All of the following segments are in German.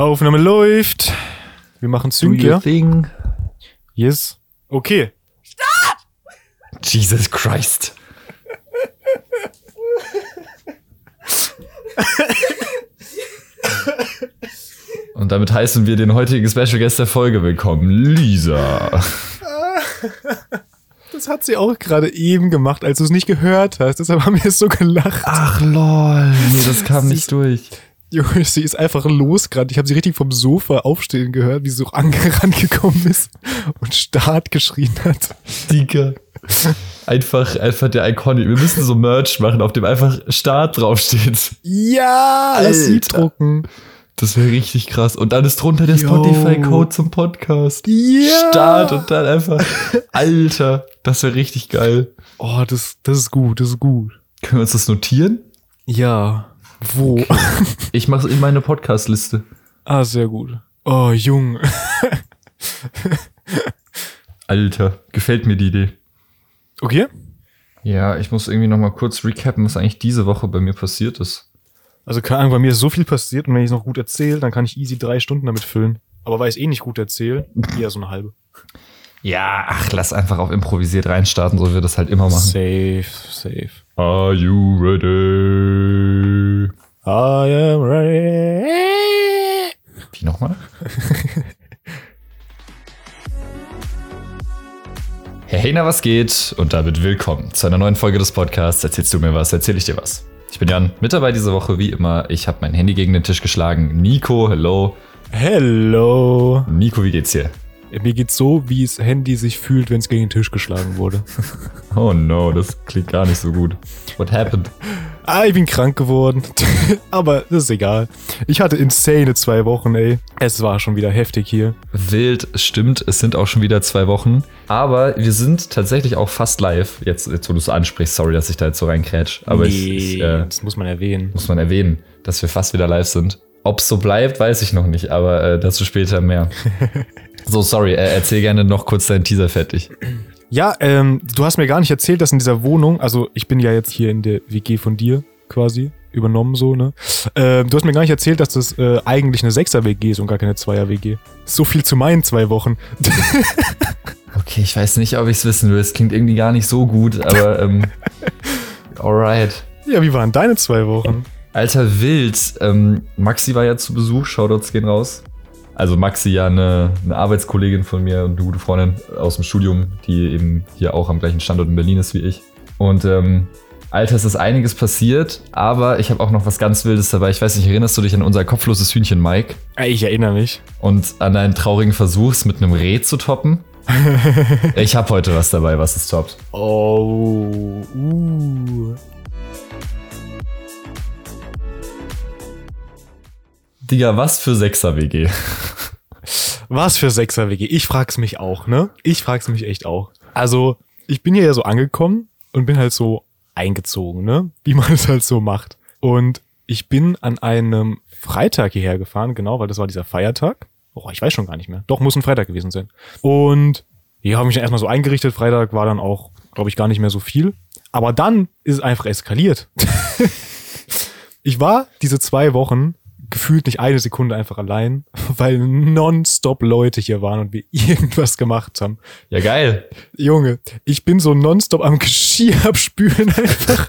Aufnahme läuft. Wir machen Sync, ja? thing. Yes. Okay. Jesus Christ. Und damit heißen wir den heutigen Special Guest der Folge willkommen, Lisa. Das hat sie auch gerade eben gemacht, als du es nicht gehört hast. Deshalb haben wir so gelacht. Ach lol, nee, das kam nicht durch. Junge, sie ist einfach los gerade. Ich habe sie richtig vom Sofa aufstehen gehört, wie sie so angerannt gekommen ist und Start geschrien hat. Digga. Einfach, einfach der Iconic. Wir müssen so Merch machen, auf dem einfach Start draufsteht. Ja, lass sie Alter. drucken. Das wäre richtig krass. Und dann ist drunter der. Spotify-Code zum Podcast. Ja. Start und dann einfach. Alter, das wäre richtig geil. Oh, das, das ist gut, das ist gut. Können wir uns das notieren? Ja. Wo? Ich mache es in meine Podcast-Liste. Ah, sehr gut. Oh, Junge. Alter, gefällt mir die Idee. Okay. Ja, ich muss irgendwie noch mal kurz recappen, was eigentlich diese Woche bei mir passiert ist. Also keine Ahnung, bei mir ist so viel passiert und wenn ich es noch gut erzähle, dann kann ich easy drei Stunden damit füllen. Aber weil ich es eh nicht gut erzähle, eher so eine halbe. Ja, ach, lass einfach auf improvisiert reinstarten, so wie wir das halt immer machen. Safe, safe. Are you ready? I am ready. Wie nochmal? hey, na, was geht? Und damit willkommen zu einer neuen Folge des Podcasts. Erzählst du mir was, erzähl ich dir was. Ich bin Jan, mit dabei diese Woche wie immer. Ich habe mein Handy gegen den Tisch geschlagen. Nico, hello. Hello. Nico, wie geht's dir? Mir geht's so, wie das Handy sich fühlt, wenn es gegen den Tisch geschlagen wurde. Oh no, das klingt gar nicht so gut. What happened? ah, ich bin krank geworden. Aber das ist egal. Ich hatte insane zwei Wochen, ey. Es war schon wieder heftig hier. Wild, stimmt, es sind auch schon wieder zwei Wochen. Aber wir sind tatsächlich auch fast live. Jetzt, jetzt wo du es ansprichst, sorry, dass ich da jetzt so reinkrätsch. Aber ich, ich äh, das muss man erwähnen. muss man erwähnen, dass wir fast wieder live sind. Ob es so bleibt, weiß ich noch nicht, aber äh, dazu später mehr. so, sorry, äh, erzähl gerne noch kurz deinen Teaser fertig. Ja, ähm, du hast mir gar nicht erzählt, dass in dieser Wohnung, also ich bin ja jetzt hier in der WG von dir quasi übernommen so, ne? Ähm, du hast mir gar nicht erzählt, dass das äh, eigentlich eine Sechser-WG ist und gar keine Zweier-WG. So viel zu meinen zwei Wochen. Okay, ich weiß nicht, ob ich es wissen will. Es klingt irgendwie gar nicht so gut, aber ähm, alright. ja, wie waren deine zwei Wochen? Alter Wild, ähm, Maxi war ja zu Besuch, Shoutouts gehen raus. Also Maxi ja eine, eine Arbeitskollegin von mir und eine gute Freundin aus dem Studium, die eben hier auch am gleichen Standort in Berlin ist wie ich. Und ähm, Alter, es ist einiges passiert, aber ich habe auch noch was ganz Wildes dabei. Ich weiß nicht, erinnerst du dich an unser kopfloses Hühnchen Mike Ich erinnere mich. und an deinen traurigen Versuch, es mit einem Reh zu toppen? ich habe heute was dabei, was es toppt. Oh, uh. Digga, was für Sechser-WG. Was für Sechser-WG? Ich frag's mich auch, ne? Ich frag's mich echt auch. Also, ich bin hier ja so angekommen und bin halt so eingezogen, ne? Wie man es halt so macht. Und ich bin an einem Freitag hierher gefahren, genau, weil das war dieser Feiertag. Oh, ich weiß schon gar nicht mehr. Doch, muss ein Freitag gewesen sein. Und hier habe ich mich dann erstmal so eingerichtet. Freitag war dann auch, glaube ich, gar nicht mehr so viel. Aber dann ist es einfach eskaliert. ich war diese zwei Wochen gefühlt nicht eine Sekunde einfach allein, weil nonstop Leute hier waren und wir irgendwas gemacht haben. Ja, geil. Junge, ich bin so nonstop am Geschirr abspülen einfach.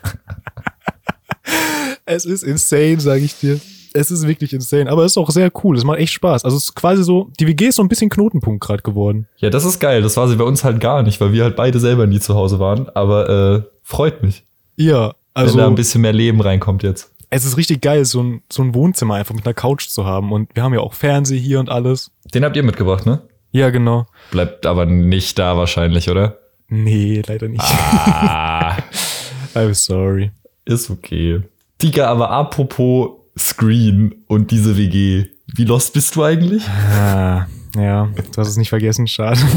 es ist insane, sage ich dir. Es ist wirklich insane, aber es ist auch sehr cool. Es macht echt Spaß. Also es ist quasi so, die WG ist so ein bisschen Knotenpunkt gerade geworden. Ja, das ist geil. Das war sie bei uns halt gar nicht, weil wir halt beide selber nie zu Hause waren. Aber äh, freut mich, Ja, wenn da ein also bisschen mehr Leben reinkommt jetzt. Es ist richtig geil, so ein, so ein Wohnzimmer einfach mit einer Couch zu haben. Und wir haben ja auch Fernseh hier und alles. Den habt ihr mitgebracht, ne? Ja, genau. Bleibt aber nicht da wahrscheinlich, oder? Nee, leider nicht. Ah, I'm sorry. ist okay. Digga, aber apropos Screen und diese WG. Wie lost bist du eigentlich? Ah, ja, du hast es nicht vergessen, schade.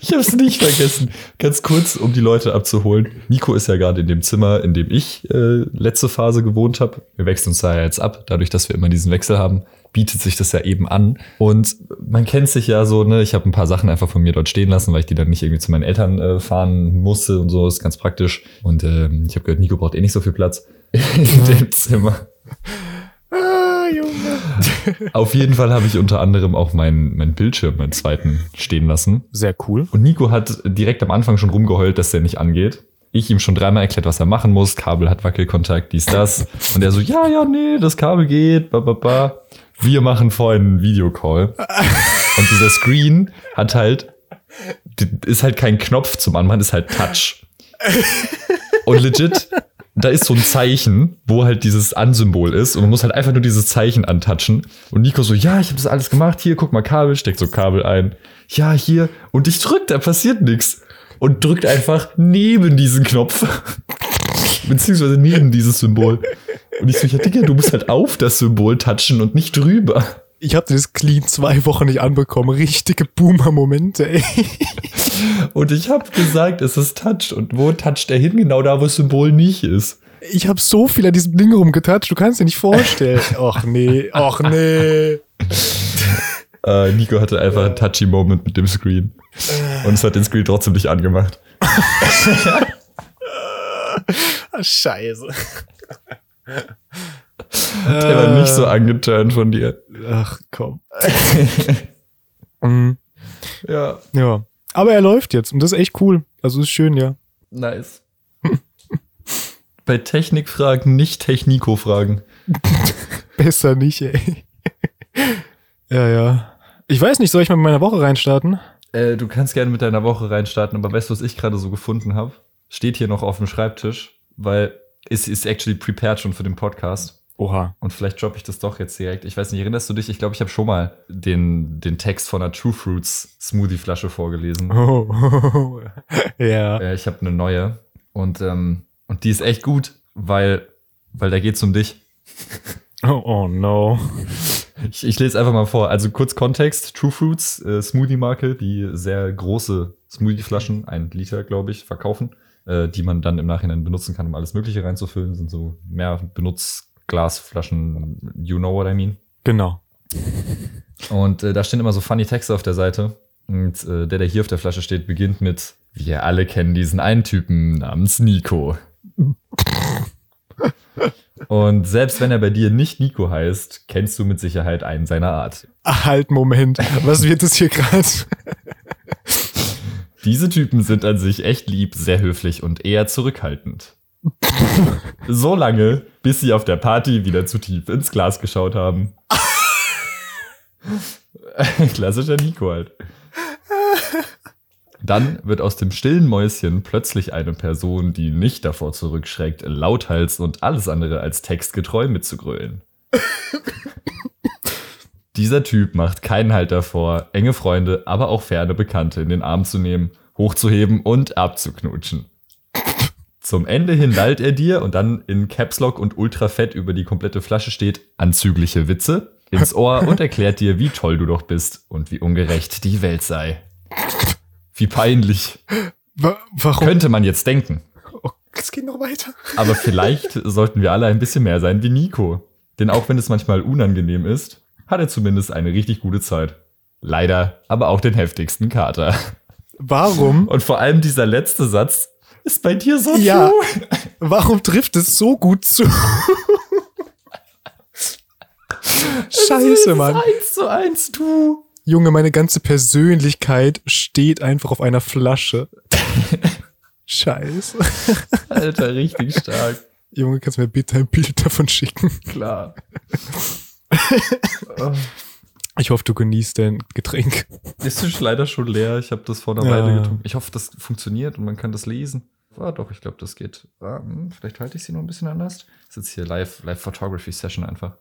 Ich hab's nicht vergessen. Ganz kurz, um die Leute abzuholen. Nico ist ja gerade in dem Zimmer, in dem ich äh, letzte Phase gewohnt habe. Wir wechseln uns da ja jetzt ab. Dadurch, dass wir immer diesen Wechsel haben, bietet sich das ja eben an. Und man kennt sich ja so, ne? Ich habe ein paar Sachen einfach von mir dort stehen lassen, weil ich die dann nicht irgendwie zu meinen Eltern äh, fahren musste und so. ist ganz praktisch. Und ähm, ich habe gehört, Nico braucht eh nicht so viel Platz in dem Zimmer. Auf jeden Fall habe ich unter anderem auch meinen mein Bildschirm, meinen zweiten, stehen lassen. Sehr cool. Und Nico hat direkt am Anfang schon rumgeheult, dass der nicht angeht. Ich ihm schon dreimal erklärt, was er machen muss. Kabel hat Wackelkontakt, dies, das. Und er so, ja, ja, nee, das Kabel geht, ba, ba, ba. Wir machen vorhin einen Videocall. Und dieser Screen hat halt, ist halt kein Knopf zum Anmachen, ist halt Touch. Und legit, da ist so ein Zeichen, wo halt dieses Ansymbol ist und man muss halt einfach nur dieses Zeichen antatschen. Und Nico so, ja, ich habe das alles gemacht, hier, guck mal Kabel, steckt so Kabel ein. Ja, hier. Und ich drück, da passiert nichts. Und drückt einfach neben diesen Knopf. Beziehungsweise neben dieses Symbol. Und ich so, ja, Digga, du musst halt auf das Symbol touchen und nicht drüber. Ich habe das Clean zwei Wochen nicht anbekommen. Richtige Boomer-Momente, ey. Und ich habe gesagt, es ist Touch. Und wo toucht er hin? Genau da, wo das Symbol nicht ist. Ich habe so viel an diesem Ding rumgetatscht, du kannst dir nicht vorstellen. Och nee, och nee. Äh, Nico hatte einfach einen touchy Moment mit dem Screen. Und es hat den Screen trotzdem nicht angemacht. Ah, Scheiße. Der war nicht so angeturnt von dir. Ach komm. Mhm. Ja, Ja. Aber er läuft jetzt und das ist echt cool. Also ist schön, ja. nice. Bei Technikfragen nicht Techniko-Fragen. Besser nicht, ey. ja, ja. Ich weiß nicht, soll ich mal mit meiner Woche reinstarten? Äh, du kannst gerne mit deiner Woche reinstarten, aber weißt du, was ich gerade so gefunden habe? Steht hier noch auf dem Schreibtisch, weil es ist actually prepared schon für den Podcast. Oha. Und vielleicht droppe ich das doch jetzt direkt. Ich weiß nicht, erinnerst du dich? Ich glaube, ich habe schon mal den, den Text von einer True Fruits Smoothie Flasche vorgelesen. Oh. ja. Äh, ich habe eine neue und, ähm, und die ist echt gut, weil, weil da geht's um dich. Oh, oh no. Ich, ich lese einfach mal vor. Also kurz Kontext. True Fruits, äh, Smoothie-Marke, die sehr große Smoothie-Flaschen, ein Liter, glaube ich, verkaufen, äh, die man dann im Nachhinein benutzen kann, um alles Mögliche reinzufüllen. Sind so mehr Benutzglasflaschen, you know what I mean. Genau. Und äh, da stehen immer so funny Texte auf der Seite. Und äh, der, der hier auf der Flasche steht, beginnt mit: Wir alle kennen diesen einen Typen namens Nico. Und selbst wenn er bei dir nicht Nico heißt, kennst du mit Sicherheit einen seiner Art. Halt, Moment. Was wird das hier gerade? Diese Typen sind an sich echt lieb, sehr höflich und eher zurückhaltend. so lange, bis sie auf der Party wieder zu tief ins Glas geschaut haben. Klassischer Nico halt. Dann wird aus dem stillen Mäuschen plötzlich eine Person, die nicht davor zurückschreckt, lauthals und alles andere als textgetreu mitzugrölen. Dieser Typ macht keinen Halt davor, enge Freunde, aber auch ferne Bekannte in den Arm zu nehmen, hochzuheben und abzuknutschen. Zum Ende hin lallt er dir und dann in Caps Lock und Ultrafett über die komplette Flasche steht anzügliche Witze ins Ohr und erklärt dir, wie toll du doch bist und wie ungerecht die Welt sei. Wie peinlich. Wa warum? Könnte man jetzt denken. Oh, es geht noch weiter. Aber vielleicht sollten wir alle ein bisschen mehr sein wie Nico. Denn auch wenn es manchmal unangenehm ist, hat er zumindest eine richtig gute Zeit. Leider aber auch den heftigsten Kater. Warum? Und vor allem dieser letzte Satz ist bei dir so Ja. true. Warum trifft es so gut zu? Scheiße, Mann. Eins zu eins, du. Junge, meine ganze Persönlichkeit steht einfach auf einer Flasche. Scheiße. Alter, richtig stark. Junge, kannst du mir bitte ein Bild davon schicken? Klar. Ich hoffe, du genießt dein Getränk. Ist leider schon leer. Ich habe das vor einer Ja. Weile getrunken. Ich hoffe, das funktioniert und man kann das lesen. Ah, doch, ich glaube, das geht. Ah, hm, vielleicht halte ich sie noch ein bisschen anders. Das ist jetzt hier Live, Live Photography Session einfach.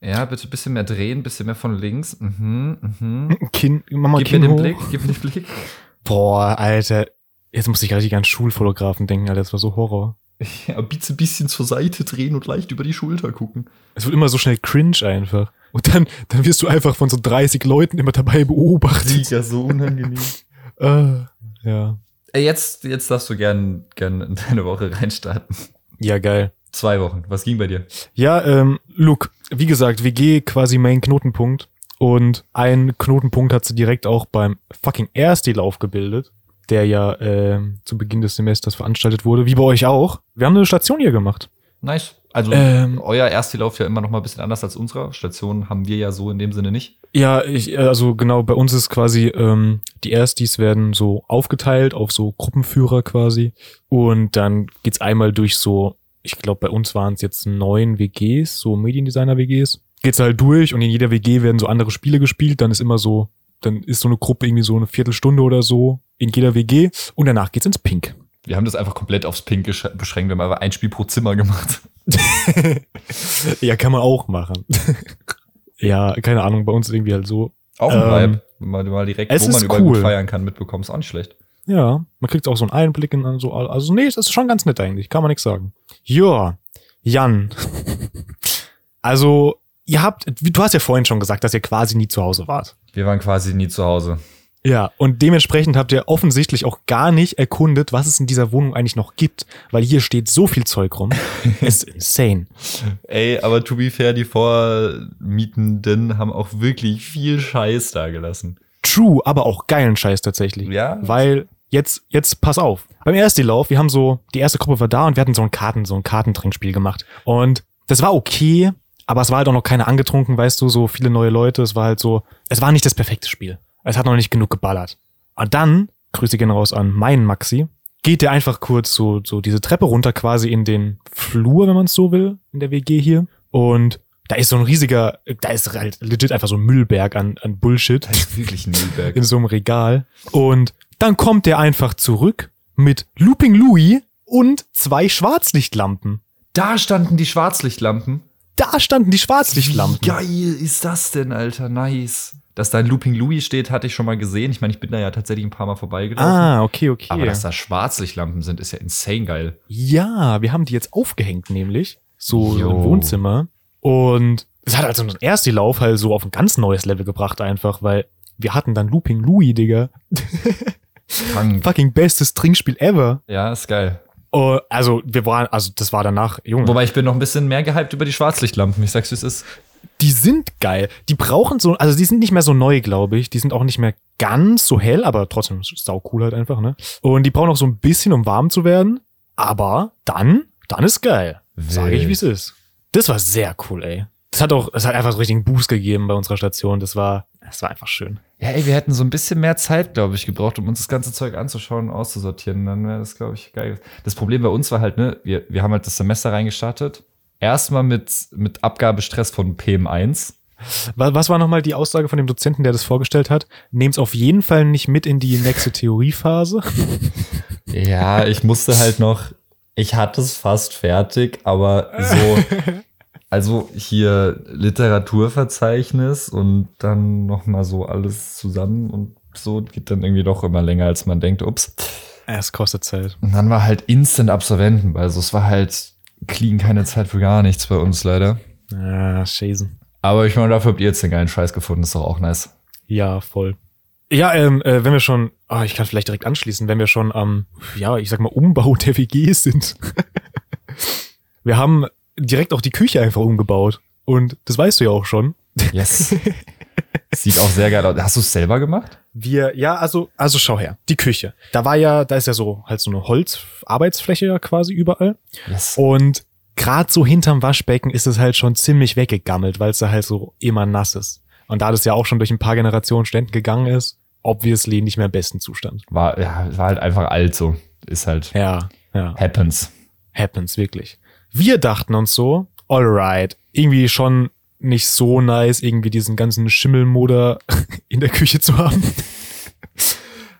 Ja, bitte ein bisschen mehr drehen, ein bisschen mehr von links. Mhm, mhm. Kinn, mach mal Gib Kinn mir den hoch. Blick, gib mir den Blick. Boah, Alter. Jetzt muss ich richtig an Schulfotografen denken, Alter. Das war so Horror. Ja, bitte ein bisschen zur Seite drehen und leicht über die Schulter gucken. Es wird immer so schnell cringe einfach. Und dann, dann wirst du einfach von so 30 Leuten immer dabei beobachtet. ja so unangenehm. Äh, ja. Ey, Jetzt, jetzt darfst du gern, gern in deine Woche reinstarten. Ja, geil. Zwei Wochen. Was ging bei dir? Ja, ähm, Luke, wie gesagt, WG quasi Main Knotenpunkt. Und ein Knotenpunkt hat sie direkt auch beim fucking Erste-Lauf gebildet, der ja ähm, zu Beginn des Semesters veranstaltet wurde, wie bei euch auch. Wir haben eine Station hier gemacht. Nice. Also Ähm. euer Ersti läuft ja immer noch mal ein bisschen anders als unserer. Station haben wir ja so in dem Sinne nicht. Ja, ich, also genau, bei uns ist quasi, ähm, die Erstis werden so aufgeteilt auf so Gruppenführer quasi. Und dann geht's einmal durch so, ich glaube, bei uns waren es jetzt neun WGs, so Mediendesigner-WGs. Geht's halt durch und in jeder WG werden so andere Spiele gespielt. Dann ist immer so, dann ist so eine Gruppe irgendwie so eine Viertelstunde oder so in jeder WG. Und danach geht's ins Pink. Wir haben das einfach komplett aufs Pink beschränkt. Wir haben einfach ein Spiel pro Zimmer gemacht. ja, kann man auch machen. ja, keine Ahnung, bei uns irgendwie halt so. Auch ein Ähm, Vibe. Mal, mal direkt, wo man überall cool. feiern kann, mitbekommen. Ist auch nicht schlecht. Ja, man kriegt auch so einen Einblick in so, also nee, es ist schon ganz nett eigentlich, kann man nichts sagen. Ja, Jan. Also, ihr habt, du hast ja vorhin schon gesagt, dass ihr quasi nie zu Hause wart. Wir waren quasi nie zu Hause. Ja, und dementsprechend habt ihr offensichtlich auch gar nicht erkundet, was es in dieser Wohnung eigentlich noch gibt, weil hier steht so viel Zeug rum. Es ist insane. Ey, aber to be fair, die Vormietenden haben auch wirklich viel Scheiß da gelassen. True, aber auch geilen Scheiß tatsächlich. Ja. Weil jetzt, jetzt pass auf. Beim ersten Lauf, wir haben so, die erste Gruppe war da und wir hatten so ein Karten, so ein Kartentrinkspiel gemacht. Und das war okay, aber es war halt auch noch keiner angetrunken, weißt du, so viele neue Leute. Es war halt so, es war nicht das perfekte Spiel. Es hat noch nicht genug geballert. Und dann, Grüße gehen raus an meinen Maxi, geht der einfach kurz so, so diese Treppe runter quasi in den Flur, wenn man es so will, in der WG hier. Und da ist so ein riesiger, da ist halt legit einfach so ein Müllberg an, an Bullshit Das ist wirklich ein Müllberg. in so einem Regal. Und dann kommt der einfach zurück mit Looping Louis und zwei Schwarzlichtlampen. Da standen die Schwarzlichtlampen. Da standen die Schwarzlichtlampen. Wie geil ist das denn, Alter? Nice. Dass da ein Looping Louis steht, hatte ich schon mal gesehen. Ich meine, ich bin da ja tatsächlich ein paar Mal vorbeigelaufen. Ah, okay, okay. Aber dass da Schwarzlichtlampen sind, ist ja insane geil. ja, wir haben die jetzt aufgehängt, nämlich. So, so im Wohnzimmer. Und es hat also unseren ersten Lauf halt so auf ein ganz neues Level gebracht, einfach, weil wir hatten dann Looping Louis, Digga. Fucking bestes Trinkspiel ever. Ja, ist geil. Oh, also, wir waren, also, das war danach, Junge. Wobei ich bin noch ein bisschen mehr gehypt über die Schwarzlichtlampen. Ich sag's, wie es ist. Die sind geil. Die brauchen so, also die sind nicht mehr so neu, glaube ich. Die sind auch nicht mehr ganz so hell, aber trotzdem sau cool halt einfach, ne? Und die brauchen auch so ein bisschen, um warm zu werden. Aber dann, dann ist geil. Sage ich, wie es ist. Das war sehr cool, ey. Das hat auch, es hat einfach so richtigen Boost gegeben bei unserer Station. Das war, das war einfach schön. Ja, ey, wir hätten so ein bisschen mehr Zeit, glaube ich, gebraucht, um uns das ganze Zeug anzuschauen und auszusortieren. Dann wäre das, glaube ich, geil. Das Problem bei uns war halt, ne, wir, wir haben halt das Semester reingestartet. Erstmal mit, mit Abgabestress von PM1. Wa- Was war nochmal die Aussage von dem Dozenten, der das vorgestellt hat? Nehmt's auf jeden Fall nicht mit in die nächste Theoriephase. Ja, ich musste halt noch, ich hatte es fast fertig, aber so, also hier Literaturverzeichnis und dann noch mal so alles zusammen und so geht dann irgendwie doch immer länger, als man denkt. Ups. Es kostet Zeit. Und dann war halt Instant Absolventen, also es war halt clean keine Zeit für gar nichts bei uns leider. Ja, Schäsen. Aber ich meine, dafür habt ihr jetzt den geilen Scheiß gefunden, ist doch auch nice. Ja, voll. Ja, ähm, äh, wenn wir schon, ah, ich kann vielleicht direkt anschließen, wenn wir schon am, ja, ich sag mal, Umbau der WGs sind. wir haben direkt auch die Küche einfach umgebaut. Und das weißt du ja auch schon. Yes. Sieht auch sehr geil aus. Hast du es selber gemacht? Wir, ja, also, also schau her, die Küche. Da war ja, da ist ja so halt so eine Holzarbeitsfläche ja quasi überall. Yes. Und gerade so hinterm Waschbecken ist es halt schon ziemlich weggegammelt, weil es da halt so immer nass ist. Und da das ja auch schon durch ein paar Generationen Ständen gegangen ist, obviously nicht mehr im besten Zustand. War, ja, war halt einfach alt so. Ist halt Ja, ja. happens. Happens, wirklich. Wir dachten uns so, alright, irgendwie schon nicht so nice, irgendwie diesen ganzen Schimmelmoder in der Küche zu haben.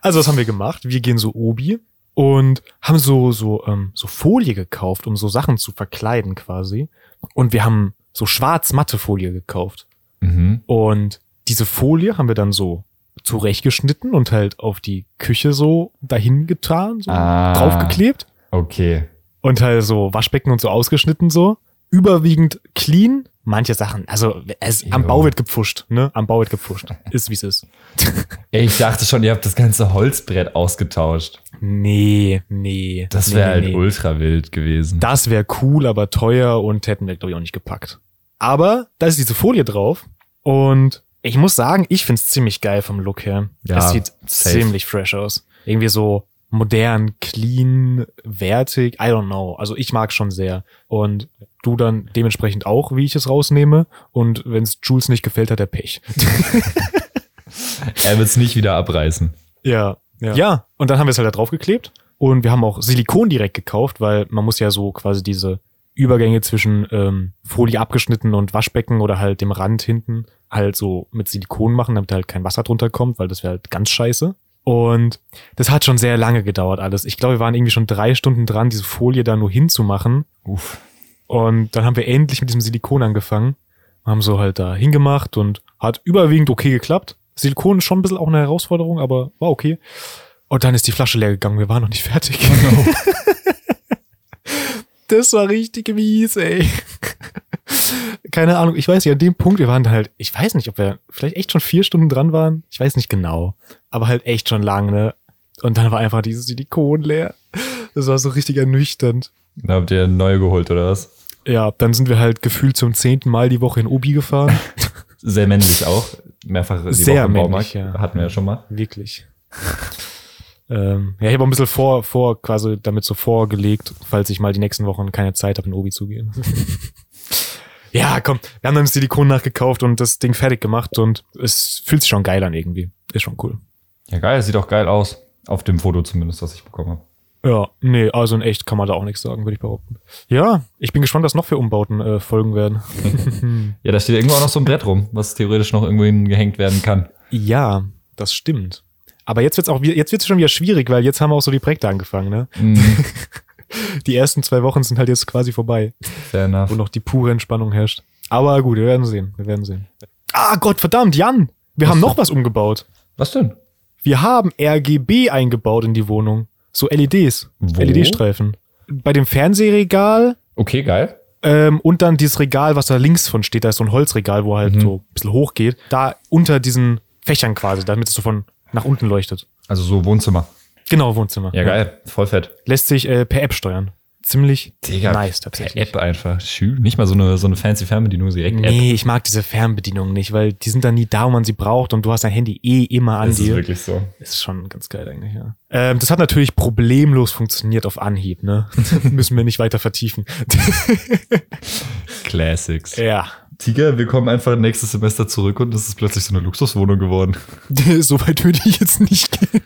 Also was haben wir gemacht? Wir gehen so Obi und haben so so ähm, so Folie gekauft, um so Sachen zu verkleiden quasi. Und wir haben so schwarz matte Folie gekauft. Mhm. Und diese Folie haben wir dann so zurechtgeschnitten und halt auf die Küche so dahin getan, so Ah. draufgeklebt Okay. und halt so Waschbecken und so ausgeschnitten so. Überwiegend clean. Manche Sachen, also es, am. Bau wird gepfuscht, ne? Am Bau wird gepfuscht. Ist wie es ist. Ich dachte schon, ihr habt das ganze Holzbrett ausgetauscht. Nee, nee. Das wäre nee, halt nee. ultra wild gewesen. Das wäre cool, aber teuer und hätten wir, glaube ich, auch nicht gepackt. Aber da ist diese Folie drauf und ich muss sagen, ich find's ziemlich geil vom Look her. Ja, es sieht safe. ziemlich fresh aus. Irgendwie so modern, clean, wertig. I don't know. Also ich mag schon sehr. Und du dann dementsprechend auch, wie ich es rausnehme. Und wenn es Jules nicht gefällt, hat er Pech. Er wird es nicht wieder abreißen. Ja, ja. Ja, und dann haben wir es halt da draufgeklebt. Und wir haben auch Silikon direkt gekauft, weil man muss ja so quasi diese Übergänge zwischen ähm, Folie abgeschnitten und Waschbecken oder halt dem Rand hinten halt so mit Silikon machen, damit halt kein Wasser drunter kommt, weil das wäre halt ganz scheiße. Und das hat schon sehr lange gedauert alles. Ich glaube, wir waren irgendwie schon drei Stunden dran, diese Folie da nur hinzumachen. Uff. Und dann haben wir endlich mit diesem Silikon angefangen. Haben so halt da hingemacht und hat überwiegend okay geklappt. Silikon ist schon ein bisschen auch eine Herausforderung, aber war okay. Und dann ist die Flasche leer gegangen. Wir waren noch nicht fertig. das war richtig mies, ey. Keine Ahnung. Ich weiß nicht, an dem Punkt, wir waren da halt, ich weiß nicht, ob wir vielleicht echt schon vier Stunden dran waren. Ich weiß nicht genau. Aber halt echt schon lang, ne? Und dann war einfach dieses Silikon leer. Das war so richtig ernüchternd. Da habt ihr neue geholt, oder was? Ja, dann sind wir halt gefühlt zum zehnten Mal die Woche in Obi gefahren. Sehr männlich auch. Mehrfach die Sehr Woche im männlich, Baumarkt. ja. Hatten wir ja schon mal. Wirklich. ähm, ja, ich habe auch ein bisschen vor, vor, quasi damit so vorgelegt, falls ich mal die nächsten Wochen keine Zeit habe, in Obi zu gehen. ja, komm, wir haben dann das Silikon nachgekauft und das Ding fertig gemacht und es fühlt sich schon geil an irgendwie. Ist schon cool. Ja, geil. Sieht auch geil aus. Auf dem Foto zumindest, was ich bekommen habe. Ja, nee, also in echt kann man da auch nichts sagen, würde ich behaupten. Ja, ich bin gespannt, was noch für Umbauten äh, folgen werden. Ja, da steht irgendwo auch noch so ein Brett rum, was theoretisch noch irgendwo hingehängt werden kann. Ja, das stimmt. Aber jetzt wird's auch jetzt wird's schon wieder schwierig, weil jetzt haben auch so die Projekte angefangen, ne? Mhm. Die ersten zwei Wochen sind halt jetzt quasi vorbei, Fair enough. wo noch die pure Entspannung herrscht. Aber gut, wir werden sehen, wir werden sehen. Ah Gott, verdammt, Jan, wir Was haben noch was umgebaut. Was denn? Wir haben RGB eingebaut in die Wohnung. So LEDs? LED-Streifen. Bei dem Fernsehregal Okay, geil. ähm, und dann dieses Regal, was da links von steht, da ist so ein Holzregal, wo halt Mhm. so ein bisschen hoch geht. Da unter diesen Fächern quasi, damit es so von nach unten leuchtet. Also so Wohnzimmer. Genau, Wohnzimmer. Ja, geil. Voll fett. Lässt sich äh, per App steuern. Ziemlich nice Per tatsächlich. App einfach. Schön. Nicht mal so eine, so eine fancy Fernbedienung, direkt App. Nee, ich mag diese Fernbedienungen nicht, weil die sind dann nie da, wo man sie braucht und du hast dein Handy eh immer an Das ist dir. wirklich so. Ist schon ganz geil eigentlich, ja. Ähm, das hat natürlich problemlos funktioniert auf Anhieb, ne? Müssen wir nicht weiter vertiefen. Classics. ja. Tiger, wir kommen einfach nächstes Semester zurück und es ist plötzlich so eine Luxuswohnung geworden. so weit würde ich jetzt nicht gehen.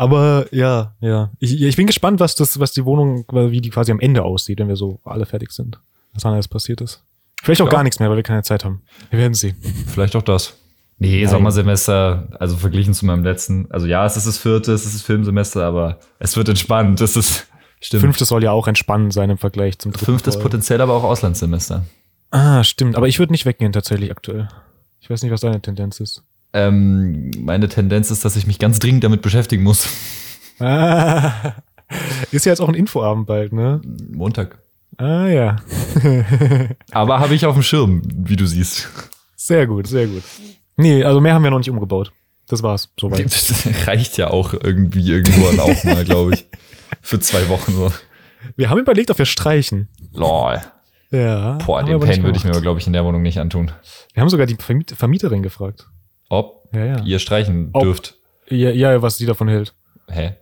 Aber ja, ja. Ich, ich bin gespannt, was das, was die Wohnung, wie die quasi am Ende aussieht, wenn wir so alle fertig sind. Was dann alles passiert ist. Vielleicht auch Ja. gar nichts mehr, weil wir keine Zeit haben. Wir werden sehen. Vielleicht auch das. Nee, Nein. Sommersemester, also verglichen zu meinem letzten, also ja, es ist das vierte, es ist das Filmsemester, aber es wird entspannt. Es ist, stimmt. Fünftes soll ja auch entspannend sein im Vergleich zum dritten. Fünftes Voll. potenziell aber auch Auslandssemester. Ah, stimmt. Aber ich würde nicht weggehen tatsächlich aktuell. Ich weiß nicht, was deine Tendenz ist. Ähm, meine Tendenz ist, dass ich mich ganz dringend damit beschäftigen muss. Ah, ist ja jetzt auch ein Infoabend bald, ne? Montag. Ah ja. Aber habe ich auf dem Schirm, wie du siehst. Sehr gut, sehr gut. Nee, also mehr haben wir noch nicht umgebaut. Das war's. Soweit. Das reicht ja auch irgendwie irgendwo dann auch mal, glaube ich. Für zwei Wochen so. Wir haben überlegt, ob wir streichen. Lol. Ja. Boah, den Pain würde ich mir glaube ich, in der Wohnung nicht antun. Wir haben sogar die Vermiet Vermieterin gefragt. Ob Ja, ja. ihr streichen Ob- dürft. Ja, ja, was sie davon hält. Hä?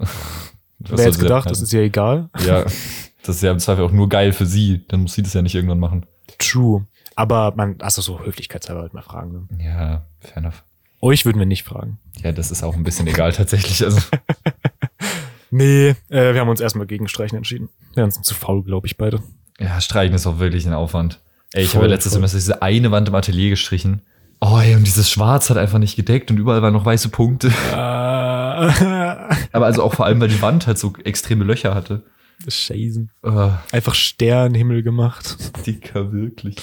Was Wer jetzt sie gedacht, das ist ja egal. Ja, das ist ja im Zweifel auch nur geil für sie. Dann muss sie das ja nicht irgendwann machen. True. Aber man, also so höflichkeitshalber halt mal fragen. Ne? Ja, fair enough. Euch würden wir nicht fragen. Ja, das ist auch ein bisschen egal tatsächlich. Also, Nee, äh, wir haben uns erstmal gegen Streichen entschieden. Wir sind zu faul, glaube ich, beide. ja, streichen ist auch wirklich ein Aufwand. Ey, ich Voll, habe letztes voll. Semester diese eine Wand im Atelier gestrichen. Oh, ey, und dieses Schwarz hat einfach nicht gedeckt und überall waren noch weiße Punkte. Äh, Aber also auch vor allem, weil die Wand halt so extreme Löcher hatte. Scheißen. Uh, Einfach Sternenhimmel gemacht. Dicker, wirklich.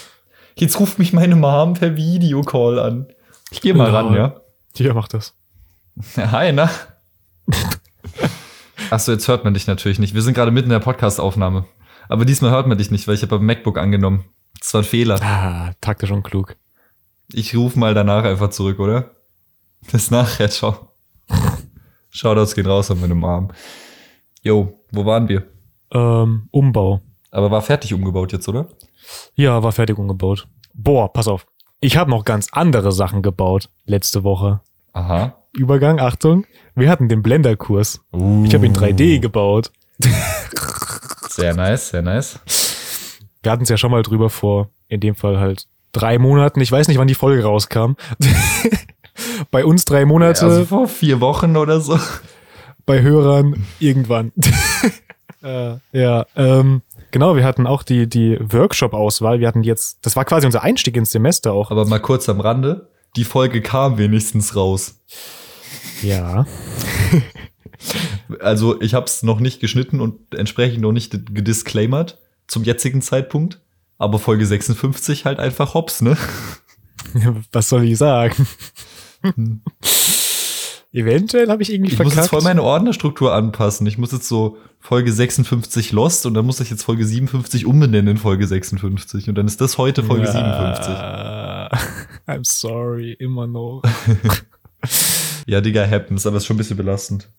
Jetzt ruft mich meine Mom per Videocall an. Ich gehe mal ran, Lol. ja? Ja, macht das. Hi, na? Achso, jetzt hört man dich natürlich nicht. Wir sind gerade mitten in der Podcast-Aufnahme. Aber diesmal hört man dich nicht, weil ich habe beim MacBook angenommen. Das war ein Fehler. Ah, taktisch und klug. Ich rufe mal danach einfach zurück, oder? Bis nachher, ciao. Shoutouts gehen raus an meine Mom. Jo, wo waren wir? Ähm, Umbau. Aber war fertig umgebaut jetzt, oder? Ja, war fertig umgebaut. Boah, pass auf. Ich habe noch ganz andere Sachen gebaut letzte Woche. Aha. Übergang, Achtung. Wir hatten den Blender-Kurs. Ich habe in 3D gebaut. Sehr nice, sehr nice. Wir hatten es ja schon mal drüber vor, in dem Fall halt drei Monaten. Ich weiß nicht, wann die Folge rauskam. Bei uns drei Monate, Also vor vier Wochen oder so. bei Hörern irgendwann. äh, ja, ähm, genau, wir hatten auch die, die Workshop-Auswahl. Wir hatten jetzt, das war quasi unser Einstieg ins Semester auch. Aber mal kurz am Rande. Die Folge kam wenigstens raus. Ja. Also ich habe es noch nicht geschnitten und entsprechend noch nicht gedisclaimert zum jetzigen Zeitpunkt. Aber Folge 56 halt einfach hops, ne? Was soll ich sagen? Eventuell habe ich irgendwie Ich muss verkackt. jetzt voll meine Ordnerstruktur anpassen. Ich muss jetzt so Folge 56 Lost und dann muss ich jetzt Folge 57 umbenennen in Folge 56. Und dann ist das heute Folge 57. Ja. I'm sorry, immer noch. Ja, Digga, happens, aber ist schon ein bisschen belastend.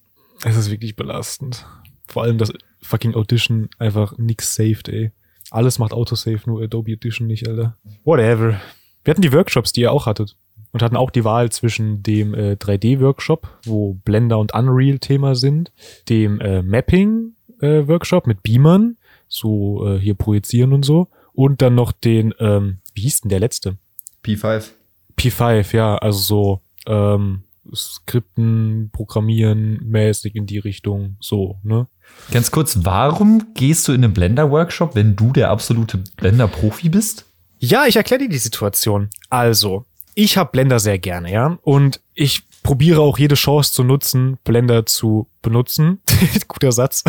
Es ist wirklich belastend. Vor allem, dass fucking Audition einfach nix saved, ey. Alles macht Autosave, nur Adobe Audition nicht, Alter. Whatever. Wir hatten die Workshops, die ihr auch hattet. Und hatten auch die Wahl zwischen dem äh, 3D-Workshop, wo Blender und Unreal Thema sind, dem äh, Mapping-Workshop mit Beamern, so äh, hier projizieren und so, und dann noch den, ähm, wie hieß denn der letzte? P5. P5, ja, also so ähm, Skripten, Programmieren mäßig in die Richtung, so, ne? Ganz kurz, warum gehst du in einen Blender-Workshop, wenn du der absolute Blender-Profi bist? Ja, ich erkläre dir die Situation. Also, ich habe Blender sehr gerne, ja, und ich probiere auch jede Chance zu nutzen, Blender zu benutzen. Guter Satz.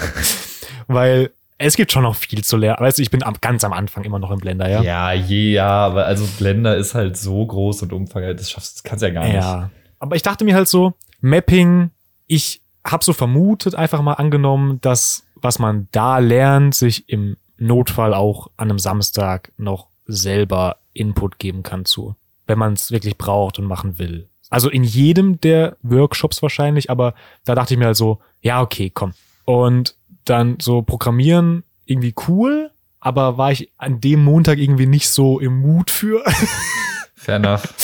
Weil es gibt schon noch viel zu lernen. Weißt du, ich bin am, ganz am Anfang immer noch im Blender, ja. Ja, je, ja, aber also Blender ist halt so groß und umfangreich, das schaffst das kannst du ja gar nicht. Ja. Aber ich dachte mir halt so, Mapping, ich habe so vermutet, einfach mal angenommen, dass was man da lernt, sich im Notfall auch an einem Samstag noch selber Input geben kann zu, wenn man es wirklich braucht und machen will. Also in jedem der Workshops wahrscheinlich, aber da dachte ich mir halt so, ja, okay, komm. Und dann so Programmieren irgendwie cool, aber war ich an dem Montag irgendwie nicht so im Mut für. Fair enough.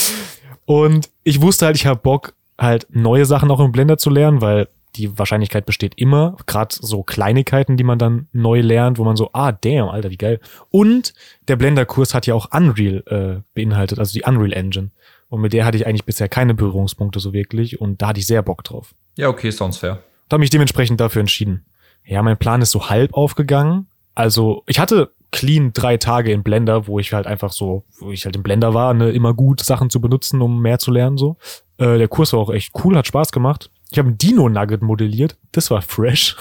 Und ich wusste halt, ich habe Bock, halt neue Sachen auch im Blender zu lernen, weil die Wahrscheinlichkeit besteht immer. Gerade so Kleinigkeiten, die man dann neu lernt, wo man so, ah, damn, Alter, wie geil. Und der Blender-Kurs hat ja auch Unreal äh, beinhaltet, also die Unreal Engine. Und mit der hatte ich eigentlich bisher keine Berührungspunkte so wirklich. Und da hatte ich sehr Bock drauf. Ja, okay, sounds fair. Da habe mich dementsprechend dafür entschieden. Ja, mein Plan ist so halb aufgegangen. Also ich hatte clean drei Tage in Blender, wo ich halt einfach so, wo ich halt im Blender war, ne, immer gut Sachen zu benutzen, um mehr zu lernen so. Äh, der Kurs war auch echt cool, hat Spaß gemacht. Ich habe ein Dino-Nugget modelliert. Das war fresh.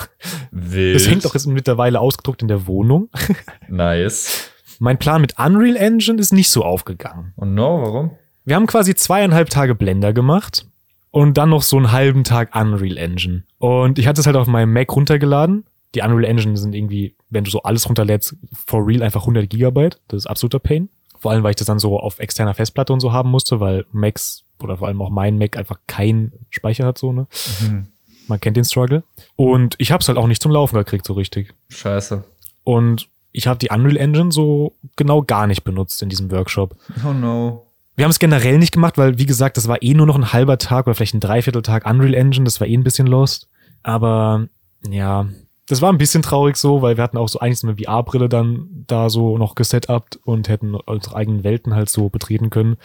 Wild. Das hängt auch jetzt mittlerweile ausgedruckt in der Wohnung. Nice. Mein Plan mit Unreal Engine ist nicht so aufgegangen. Und no, warum? Wir haben quasi zweieinhalb Tage Blender gemacht und dann noch so einen halben Tag Unreal Engine. Und ich hatte es halt auf meinem Mac runtergeladen. Die Unreal Engine sind irgendwie, wenn du so alles runterlädst, for real einfach 100 Gigabyte. Das ist absoluter Pain. Vor allem, weil ich das dann so auf externer Festplatte und so haben musste, weil Macs oder vor allem auch mein Mac einfach keinen Speicher hat, so, ne? Mhm. Man kennt den Struggle. Und ich habe es halt auch nicht zum Laufen gekriegt, so richtig. Scheiße. Und ich habe die Unreal Engine so genau gar nicht benutzt in diesem Workshop. Oh no. Wir haben es generell nicht gemacht, weil, wie gesagt, das war eh nur noch ein halber Tag oder vielleicht ein Dreivierteltag Unreal Engine. Das war eh ein bisschen lost. Aber ja, das war ein bisschen traurig so, weil wir hatten auch so eigentlich so eine VR-Brille dann da so noch gesetupt und hätten unsere eigenen Welten halt so betreten können.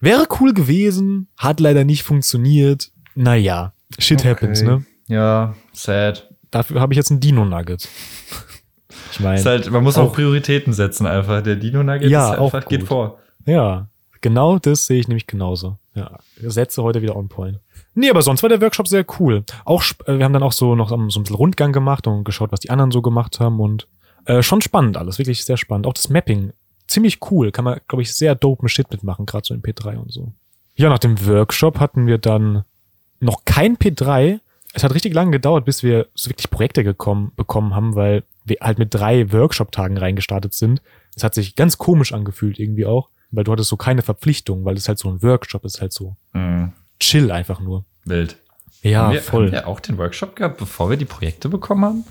Wäre cool gewesen, hat leider nicht funktioniert. Naja, shit Okay. happens, ne? Ja, sad. Dafür habe ich jetzt ein Dino-Nugget. Ich meine, Ist halt, man muss auch, Auch- Prioritäten setzen einfach. Der Dino Nugget Ja, ist auch einfach, geht vor. Ja, genau das sehe ich nämlich genauso. Ja, Sätze heute wieder on point. Nee, aber sonst war der Workshop sehr cool. Auch, äh, wir haben dann auch so noch so ein bisschen Rundgang gemacht und geschaut, was die anderen so gemacht haben und äh, schon spannend alles, wirklich sehr spannend. Auch das Mapping, ziemlich cool, kann man, glaube ich, sehr dopen Shit mitmachen, gerade so in P3 und so. Ja, nach dem Workshop hatten wir dann noch kein P3. Es hat richtig lange gedauert, bis wir so wirklich Projekte gekommen, bekommen haben, weil wir halt mit drei Workshop-Tagen reingestartet sind. Es hat sich ganz komisch angefühlt irgendwie auch, weil du hattest so keine Verpflichtung, weil es halt so ein Workshop ist, halt so Mhm. chill einfach nur. Wild. Ja, haben wir, voll. Haben wir auch den Workshop gehabt, bevor wir die Projekte bekommen haben?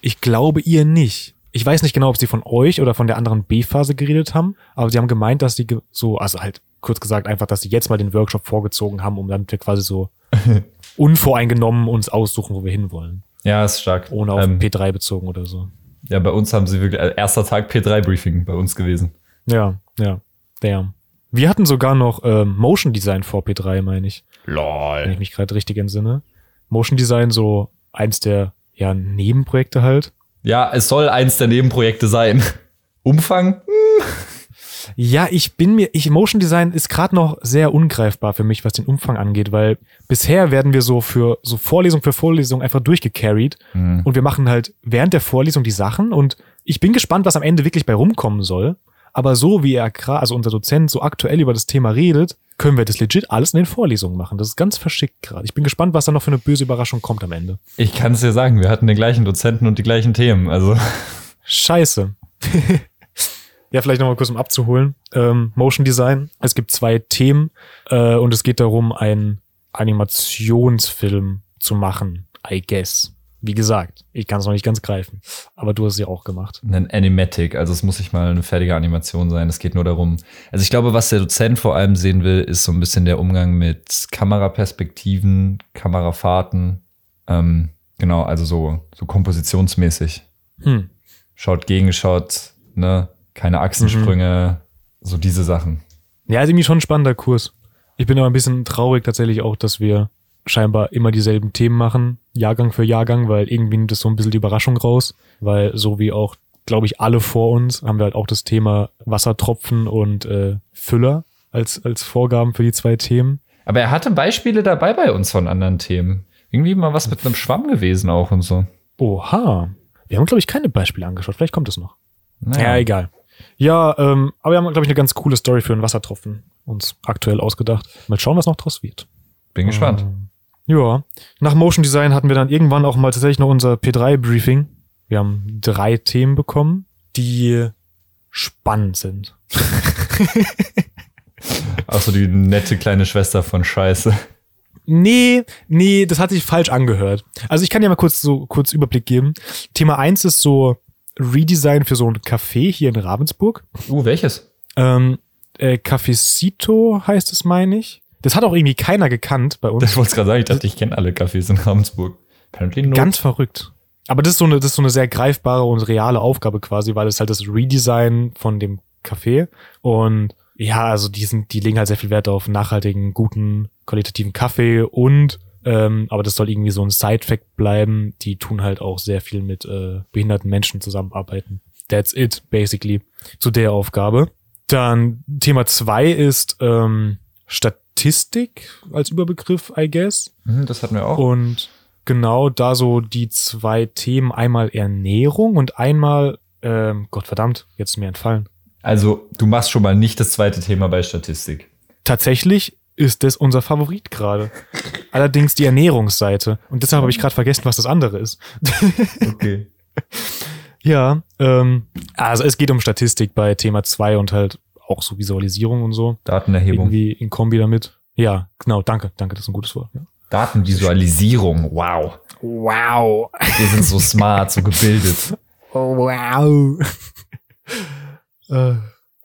Ich glaube ihr nicht. Ich weiß nicht genau, ob sie von euch oder von der anderen B-Phase geredet haben, aber sie haben gemeint, dass sie so, also halt kurz gesagt einfach, dass sie jetzt mal den Workshop vorgezogen haben, um damit wir quasi so unvoreingenommen uns aussuchen, wo wir hinwollen. Ja, ist stark. Ohne auf Ähm, P3 bezogen oder so. ja, bei uns haben sie wirklich, äh, erster Tag P3-Briefing bei uns gewesen. Ja, ja. Damn. Wir hatten sogar noch ähm, Motion Design vor P3, meine ich, wenn ich Lol. mich gerade richtig entsinne. Motion Design so eins der ja, Nebenprojekte halt. Ja, es soll eins der Nebenprojekte sein. Umfang? Ja, ich bin mir, ich, Motion Design ist gerade noch sehr ungreifbar für mich, was den Umfang angeht, weil bisher werden wir so für so Vorlesung für Vorlesung einfach durchgecarried und wir machen halt während der Vorlesung die Sachen und ich bin gespannt, was am Ende wirklich bei rumkommen soll. Aber so wie er gerade, also unser Dozent so aktuell über das Thema redet, können wir das legit alles in den Vorlesungen machen. Das ist ganz verschickt gerade. Ich bin gespannt, was da noch für eine böse Überraschung kommt am Ende. Ich kann es dir sagen, wir hatten den gleichen Dozenten und die gleichen Themen. Also, Scheiße. ja, vielleicht nochmal kurz um abzuholen. Ähm, Motion Design. Es gibt zwei Themen äh, und es geht darum, einen Animationsfilm zu machen, I guess. Wie gesagt, ich kann es noch nicht ganz greifen. Aber du hast es ja auch gemacht. ein Animatic, also es muss nicht mal eine fertige Animation sein. Es geht nur darum. Also ich glaube, was der Dozent vor allem sehen will, ist so ein bisschen der Umgang mit Kameraperspektiven, Kamerafahrten. Ähm, genau, also so, so kompositionsmäßig. Hm. Schaut Gegenschaut, ne? Keine Achsensprünge, so diese Sachen. Ja, ist irgendwie schon ein spannender Kurs. Ich bin aber ein bisschen traurig tatsächlich auch, dass wir scheinbar immer dieselben Themen machen, Jahrgang für Jahrgang, weil irgendwie nimmt es so ein bisschen die Überraschung raus, weil so wie auch, glaube ich, alle vor uns haben wir halt auch das Thema Wassertropfen und äh, Füller als, als Vorgaben für die zwei Themen. Aber er hatte Beispiele dabei bei uns von anderen Themen. Irgendwie mal was mit einem Schwamm gewesen auch und so. Oha. Wir haben, glaube ich, keine Beispiele angeschaut. Vielleicht kommt es noch. Naja. Ja, egal. Ja, ähm, aber wir haben, glaube ich, eine ganz coole Story für einen Wassertropfen uns aktuell ausgedacht. Mal schauen, was noch draus wird. Bin gespannt. Ja, nach Motion Design hatten wir dann irgendwann auch mal tatsächlich noch unser P3-Briefing. Wir haben drei Themen bekommen, die spannend sind. Ach so, die nette kleine Schwester von Scheiße. Nee, nee, das hat sich falsch angehört. Also ich kann dir mal kurz so kurz Überblick geben. Thema eins ist so Redesign für so ein Café hier in Ravensburg. Uh, welches? Ähm, äh, Cafecito heißt es, meine ich. Das hat auch irgendwie keiner gekannt bei uns. Das wollte ich gerade sagen. Ich dachte, ich kenne alle Cafés in Ravensburg. Ganz verrückt. Aber das ist so eine, das ist so eine sehr greifbare und reale Aufgabe quasi, weil es halt das Redesign von dem Café und ja, also die sind, die legen halt sehr viel Wert auf nachhaltigen, guten, qualitativen Kaffee und ähm, aber das soll irgendwie so ein Side-Fact bleiben. Die tun halt auch sehr viel mit äh, behinderten Menschen zusammenarbeiten. That's it, basically, zu der Aufgabe. Dann Thema zwei ist ähm, Statistik als Überbegriff, I guess. Mhm, Das hatten wir auch. Und genau da so die zwei Themen, einmal Ernährung und einmal, ähm, Gott verdammt, jetzt ist mir entfallen. Also, du machst schon mal nicht das zweite Thema bei Statistik. Tatsächlich ist das unser Favorit gerade. Allerdings die Ernährungsseite. Und deshalb habe ich gerade vergessen, was das andere ist. Okay. ja, ähm, also es geht um Statistik bei Thema zwei und halt auch so Visualisierung und so. Datenerhebung. Irgendwie in Kombi damit. Ja, genau, danke, danke, das ist ein gutes Wort. Ja. Datenvisualisierung. Wow. Wow. Wir sind so smart, so gebildet. Oh, wow. äh,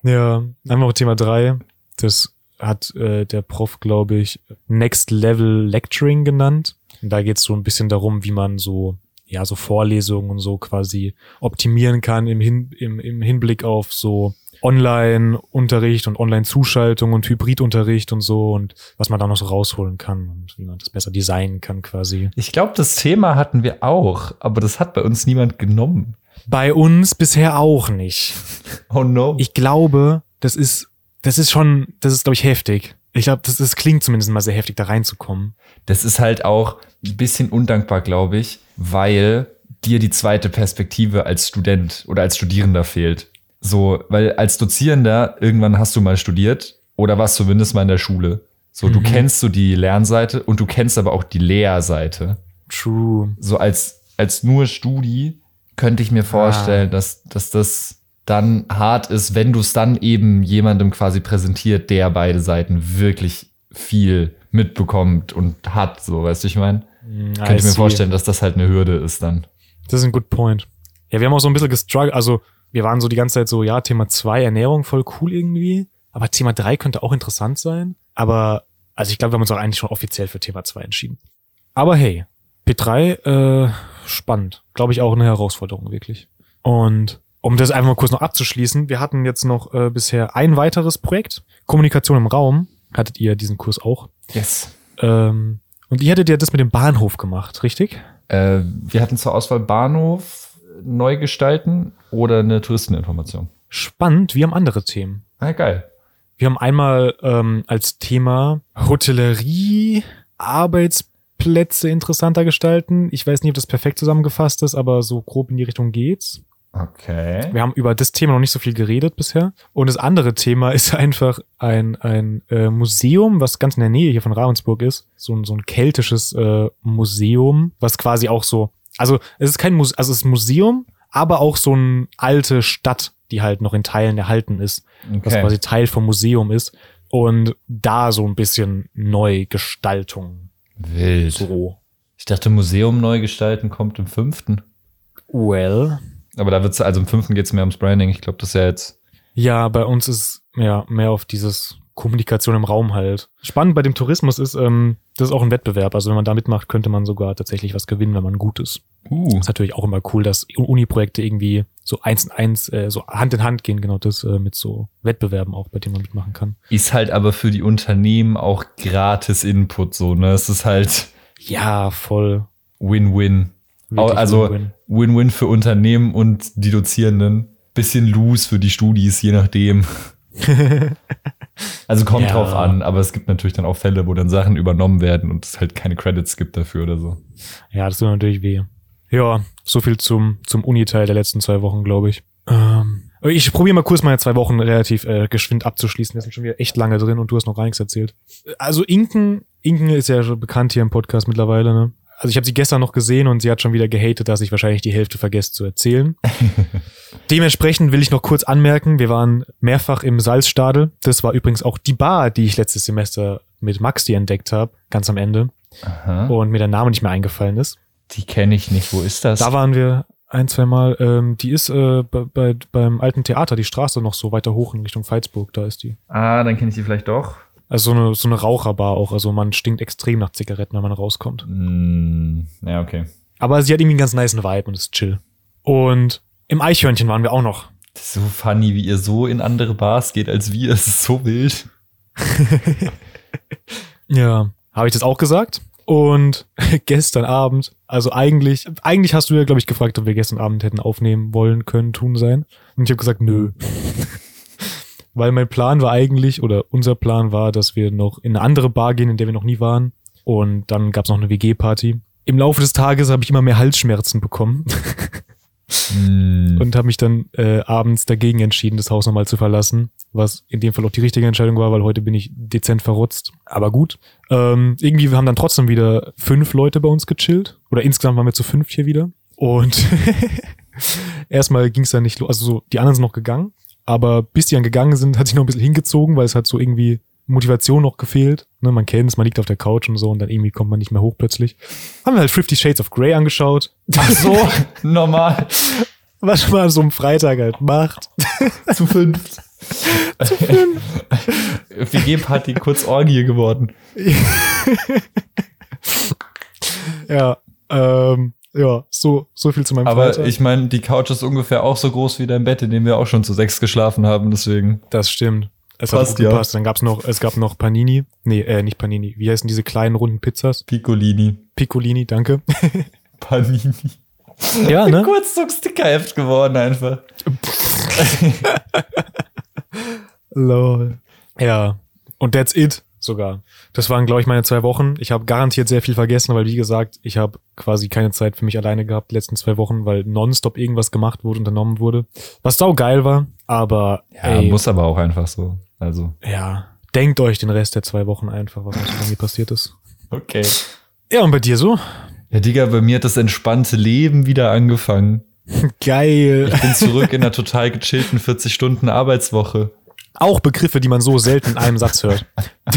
ja, einfach Thema drei. Das hat äh, der Prof, glaube ich, Next Level Lecturing genannt. Und da geht es so ein bisschen darum, wie man so, ja, so Vorlesungen und so quasi optimieren kann im, Hin im, im Hinblick auf so Online-Unterricht und Online-Zuschaltung und Hybridunterricht und so und was man da noch so rausholen kann und wie man das besser designen kann quasi. Ich glaube, das Thema hatten wir auch, aber das hat bei uns niemand genommen. Bei uns bisher auch nicht. Oh no. Ich glaube, das ist, das ist schon, das ist, glaube ich, heftig. Ich glaube, das, das klingt zumindest mal sehr heftig, da reinzukommen. Das ist halt auch ein bisschen undankbar, glaube ich, weil dir die zweite Perspektive als Student oder als Studierender fehlt. So, weil als Dozierender irgendwann hast du mal studiert oder warst zumindest mal in der Schule. So, du Mhm. kennst so die Lernseite und du kennst aber auch die Lehrseite. True. So als, als nur Studi könnte ich mir vorstellen, dass, dass das dann hart ist, wenn du es dann eben jemandem quasi präsentiert, der beide Seiten wirklich viel mitbekommt und hat, so, weißt du, ich meine? Könnte ich mir vorstellen, dass das halt eine Hürde ist dann. Das ist ein good point. Ja, wir haben auch so ein bisschen gestruggelt, also wir waren so die ganze Zeit so, ja, Thema zwei Ernährung, voll cool irgendwie. Aber Thema 3 könnte auch interessant sein. Aber, also ich glaube, wir haben uns auch eigentlich schon offiziell für Thema 2 entschieden. Aber hey, P3, äh, spannend. Glaube ich auch eine Herausforderung, wirklich. Und um das einfach mal kurz noch abzuschließen, wir hatten jetzt noch äh, bisher ein weiteres Projekt. Kommunikation im Raum. Hattet ihr diesen Kurs auch? Yes. Ähm, und ihr hättet ja das mit dem Bahnhof gemacht, richtig? Äh, wir hatten zur Auswahl Bahnhof neu gestalten oder eine Touristeninformation. Spannend, wir haben andere Themen. Ah, geil. Wir haben einmal ähm, als Thema Hotellerie, Arbeitsplätze interessanter gestalten. Ich weiß nicht, ob das perfekt zusammengefasst ist, aber so grob in die Richtung geht's. Okay. Wir haben über das Thema noch nicht so viel geredet bisher. Und das andere Thema ist einfach ein, ein äh, Museum, was ganz in der Nähe hier von Ravensburg ist. So ein, so ein keltisches äh, Museum, was quasi auch so, also es ist kein Museum, also es ist ein Museum, aber auch so eine alte Stadt, die halt noch in Teilen erhalten ist, was Okay. quasi Teil vom Museum ist. Und da so ein bisschen Neugestaltung. Wild. So. Ich dachte, Museum neu gestalten kommt im fünften. Well. Aber da wird's, also im fünften geht's mehr ums Branding. Ich glaube, das ist ja jetzt. Ja, bei uns ist ja mehr auf dieses Kommunikation im Raum halt. Spannend bei dem Tourismus ist, ähm, das ist auch ein Wettbewerb. Also wenn man da mitmacht, könnte man sogar tatsächlich was gewinnen, wenn man gut ist. Uh. Ist natürlich auch immer cool, dass Uni-Projekte irgendwie so eins in eins, äh, so Hand in Hand gehen, genau das äh, mit so Wettbewerben auch, bei denen man mitmachen kann. Ist halt aber für die Unternehmen auch gratis Input so, ne? Es ist halt Ja, voll. Win-Win. Also Win-Win. Win-Win für Unternehmen und die Dozierenden. Bisschen loose für die Studis, je nachdem. Also kommt Ja. drauf an, aber es gibt natürlich dann auch Fälle, wo dann Sachen übernommen werden und es halt keine Credits gibt dafür oder so. Ja, das tut natürlich weh. Ja, so viel zum, zum Uni-Teil der letzten zwei Wochen, glaube ich. Ähm, ich probiere mal kurz meine zwei Wochen relativ äh, geschwind abzuschließen. Wir sind schon wieder echt lange drin und du hast noch gar nichts erzählt. Also Inken, Inken ist ja schon bekannt hier im Podcast mittlerweile, ne? Also ich habe sie gestern noch gesehen und sie hat schon wieder gehatet, dass ich wahrscheinlich die Hälfte vergesse zu erzählen. Dementsprechend will ich noch kurz anmerken, wir waren mehrfach im Salzstadel. Das war übrigens auch die Bar, die ich letztes Semester mit Maxi entdeckt habe, ganz am Ende. Aha. Und mir der Name nicht mehr eingefallen ist. Die kenne ich nicht. Wo ist das? Da waren wir ein, zwei Mal. Ähm, die ist äh, bei, bei, beim alten Theater, die Straße noch so weiter hoch in Richtung Veitsburg, da ist die. ah, dann kenne ich die vielleicht doch. Also so eine, so eine Raucherbar auch. Also man stinkt extrem nach Zigaretten, wenn man rauskommt. Hm, ja, okay. Aber sie hat irgendwie einen ganz nice Vibe und ist chill. Und im Eichhörnchen waren wir auch noch. Das ist so funny, wie ihr so in andere Bars geht als wir. Es ist so wild. Ja. Habe ich das auch gesagt? Und gestern Abend, also eigentlich, eigentlich hast du ja, glaube ich, gefragt, ob wir gestern Abend hätten aufnehmen wollen, können, tun sein. Und ich habe gesagt, nö. Weil mein Plan war eigentlich, oder unser Plan war, dass wir noch in eine andere Bar gehen, in der wir noch nie waren. Und dann gab's noch eine WG-Party. Im Laufe des Tages habe ich immer mehr Halsschmerzen bekommen Hm. und habe mich dann äh, abends dagegen entschieden, das Haus nochmal zu verlassen. Was in dem Fall auch die richtige Entscheidung war, weil heute bin ich dezent verrotzt. Aber gut. Ähm, irgendwie haben dann trotzdem wieder fünf Leute bei uns gechillt. Oder insgesamt waren wir zu fünf hier wieder. Und erstmal ging es dann nicht los. Also so, die anderen sind noch gegangen. Aber bis die dann gegangen sind, hat sich noch ein bisschen hingezogen, weil es hat so irgendwie Motivation noch gefehlt. Ne, man kennt es, man liegt auf der Couch und so und dann irgendwie kommt man nicht mehr hoch plötzlich. Haben wir halt Fifty Shades of Grey angeschaut. Ach so, normal. Was man so am Freitag halt macht. Zu fünf. Zu fünf. WG-Party kurz Orgie geworden. Ja, ähm, ja, so, so viel zu meinem Aber Freitag. ich meine, die Couch ist ungefähr auch so groß wie dein Bett, in dem wir auch schon zu sechs geschlafen haben, deswegen. das stimmt. Es Passt, hat gut ja. gepasst. Dann gab's noch, es gab noch Panini. Nee, äh, nicht Panini. Wie heißen diese kleinen runden Pizzas? Piccolini. Piccolini, danke. Panini. ja, ne? Kurz so Stickerheft geworden einfach. Lol. Ja. Und that's it sogar. Das waren, glaube ich, meine zwei Wochen. Ich habe garantiert sehr viel vergessen, weil, wie gesagt, ich habe quasi keine Zeit für mich alleine gehabt die letzten zwei Wochen, weil nonstop irgendwas gemacht wurde, unternommen wurde. Was sau geil war, aber Ja, ey, muss aber auch einfach so. Also, ja, denkt euch den Rest der zwei Wochen einfach, was lange passiert ist. okay. Ja, und bei dir so? Ja, Digga, bei mir hat das entspannte Leben wieder angefangen. Geil. Ich bin zurück in einer total gechillten 40 Stunden Arbeitswoche. Auch Begriffe, die man so selten in einem Satz hört.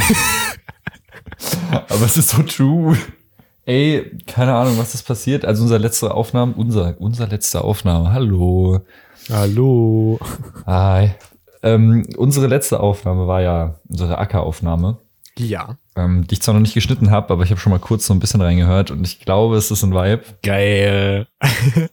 Aber es ist so true. Ey, keine Ahnung, was ist passiert. Also unser letzter Aufnahme, unser, unser letzter Aufnahme. Hallo. Hallo. Hi. Ähm, unsere letzte Aufnahme war ja unsere Ackeraufnahme, Ja. Ähm, die ich zwar noch nicht geschnitten habe, aber ich habe schon mal kurz so ein bisschen reingehört und ich glaube, es ist ein Vibe. Geil.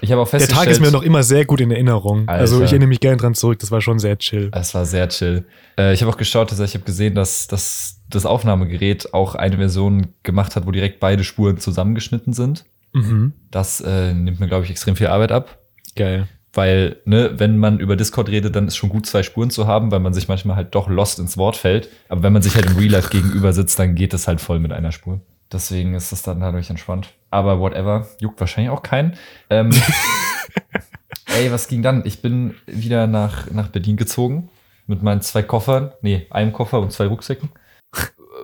Ich habe auch Der festgestellt, Tag ist mir noch immer sehr gut in Erinnerung. Also Alter. ich erinnere mich gerne dran zurück. Das war schon sehr chill. es war sehr chill. Äh, ich habe auch geschaut, dass ich habe gesehen, dass, dass das Aufnahmegerät auch eine Version gemacht hat, wo direkt beide Spuren zusammengeschnitten sind. Mhm. Das äh, nimmt mir, glaube ich, extrem viel Arbeit ab. Geil. Weil, ne, wenn man über Discord redet, dann ist schon gut, zwei Spuren zu haben, weil man sich manchmal halt doch lost ins Wort fällt. Aber wenn man sich halt im Real Life gegenüber sitzt, dann geht es halt voll mit einer Spur. Deswegen ist es dann dadurch entspannt. Aber whatever, juckt wahrscheinlich auch keinen. Ähm, ey, was ging dann? Ich bin wieder nach, nach Berlin gezogen mit meinen zwei Koffern. Nee, einem Koffer und zwei Rucksäcken.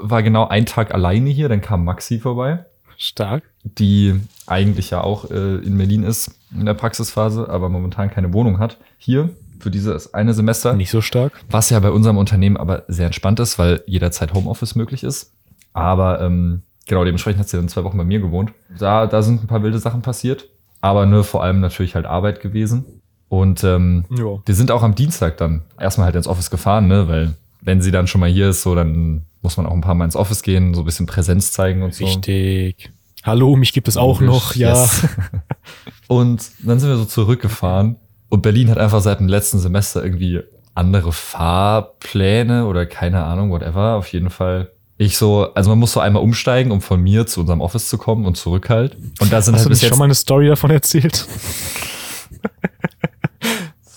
War genau ein Tag alleine hier, dann kam Maxi vorbei Stark. die eigentlich ja auch äh, in Berlin ist in der Praxisphase, aber momentan keine Wohnung hat. Hier für dieses eine Semester, Nicht so stark. was ja bei unserem Unternehmen aber sehr entspannt ist, weil jederzeit Homeoffice möglich ist. Aber ähm, genau, dementsprechend hat sie dann zwei Wochen bei mir gewohnt. Da, da sind ein paar wilde Sachen passiert, aber nur vor allem natürlich halt Arbeit gewesen. Und ähm, Ja. wir sind auch am Dienstag dann erstmal halt ins Office gefahren, ne, weil wenn sie dann schon mal hier ist, so dann muss man auch ein paar Mal ins Office gehen, so ein bisschen Präsenz zeigen und so. Wichtig. Hallo, mich gibt es auch Logisch, noch. Ja. yes. und dann sind wir so zurückgefahren und Berlin hat einfach seit dem letzten Semester irgendwie andere Fahrpläne oder keine Ahnung, whatever. Auf jeden Fall. Ich so, also man muss so einmal umsteigen, um von mir zu unserem Office zu kommen und zurück halt. Und da sind Hast halt du bis jetzt, schon mal eine Story davon erzählt?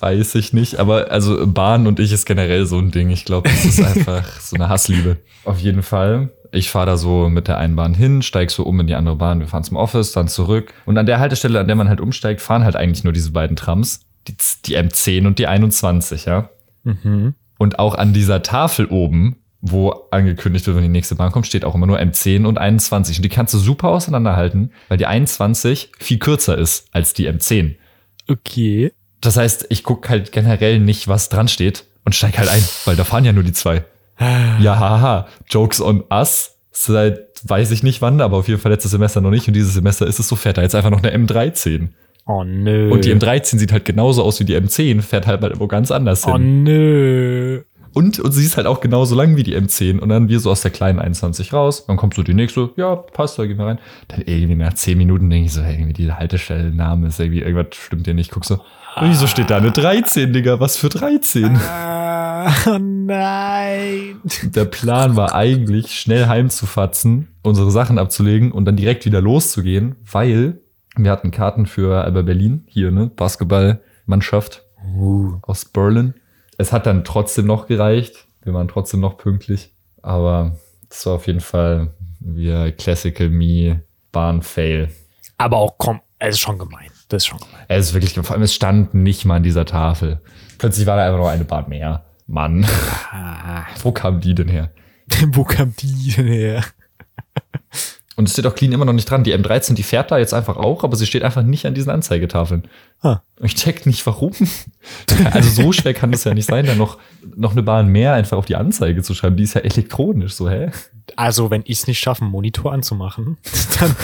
weiß ich nicht, aber also Bahn und ich ist generell so ein Ding. Ich glaube, das ist einfach so eine Hassliebe. Auf jeden Fall. Ich fahre da so mit der einen Bahn hin, steig so um in die andere Bahn, wir fahren zum Office, dann zurück. Und an der Haltestelle, an der man halt umsteigt, fahren halt eigentlich nur diese beiden Trams. Die, die M10 und die 21, ja. Mhm. Und auch an dieser Tafel oben, wo angekündigt wird, wenn die nächste Bahn kommt, steht auch immer nur M10 und 21. Und die kannst du super auseinanderhalten, weil die 21 viel kürzer ist als die M10. Okay. Das heißt, ich guck halt generell nicht, was dran steht und steig halt ein, weil da fahren ja nur die zwei. Ja, haha. Jokes on us. Seit weiß ich nicht wann, aber auf jeden Fall letztes Semester noch nicht. Und dieses Semester ist es so, fährt da jetzt einfach noch eine M13. Oh nö. Und die M13 sieht halt genauso aus wie die M10, fährt halt mal irgendwo ganz anders Oh hin. nö. Und, und sie ist halt auch genauso lang wie die M10. Und dann wir so aus der kleinen 21 raus. Dann kommt so die nächste, ja, passt, da gehen wir rein. Dann irgendwie nach 10 Minuten denke ich so, hey, irgendwie dieser Haltestellenname ist irgendwie, irgendwas stimmt hier nicht. Guck so, wieso steht da eine 13, Digga? Was für 13? Ah, oh nein. Der Plan war eigentlich, schnell heimzufatzen, unsere Sachen abzulegen und dann direkt wieder loszugehen, weil wir hatten Karten für Alba Berlin, hier, ne, Basketballmannschaft Uh. aus Berlin. Es hat dann trotzdem noch gereicht. Wir waren trotzdem noch pünktlich. Aber es war auf jeden Fall wie Classical Me Bahn Fail. Aber auch komm, es ist schon gemein. Das ist schon gemein. Es ist wirklich, vor allem es stand nicht mal an dieser Tafel. Plötzlich war da einfach noch eine Bahn mehr. Mann, Ah, wo kam die denn her? wo kam die denn her? Und es steht auch clean immer noch nicht dran. Die M13, die fährt da jetzt einfach auch, aber sie steht einfach nicht an diesen Anzeigetafeln. Ah. Ich check nicht, warum. Also so schwer kann es ja nicht sein, da noch, noch eine Bahn mehr einfach auf die Anzeige zu schreiben. Die ist ja elektronisch, so, hä? Also, wenn ich es nicht schaffe, einen Monitor anzumachen, dann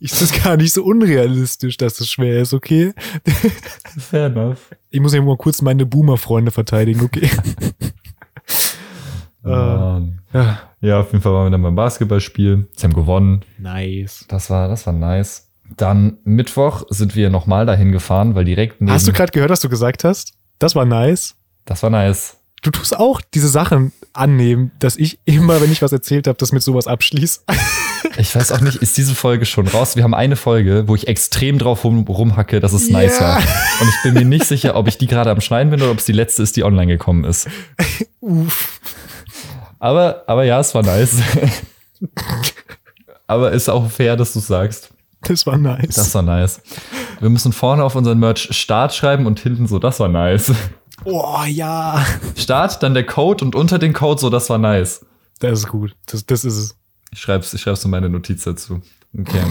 ist das gar nicht so unrealistisch, dass es schwer ist, okay? Fair enough. Ich muss ja mal kurz meine Boomer-Freunde verteidigen, okay? Ähm, ja, ja, auf jeden Fall waren wir dann beim Basketballspiel. Sie haben gewonnen. nice. Das war, das war nice. Dann Mittwoch sind wir nochmal dahin gefahren, weil direkt neben, Hast du gerade gehört, was du gesagt hast? Das war nice. das war nice. Du tust auch diese Sachen annehmen, dass ich immer, wenn ich was erzählt habe, das mit sowas abschließ. Ich weiß auch nicht, ist diese Folge schon raus? Wir haben eine Folge, wo ich extrem drauf rum, rumhacke, dass es nice Ja. war. Und ich bin mir nicht sicher, ob ich die gerade am Schneiden bin oder ob es die letzte ist, die online gekommen ist. Uff. Aber, aber ja, es war nice. aber ist auch fair, dass du sagst. Das war nice. Das war nice. Wir müssen vorne auf unseren Merch Start schreiben und hinten so, das war nice. oh ja. Start, dann der Code und unter den Code so, das war nice. Das ist gut. Das, das ist es. Ich schreib's, ich schreib's in meine Notiz dazu. Okay.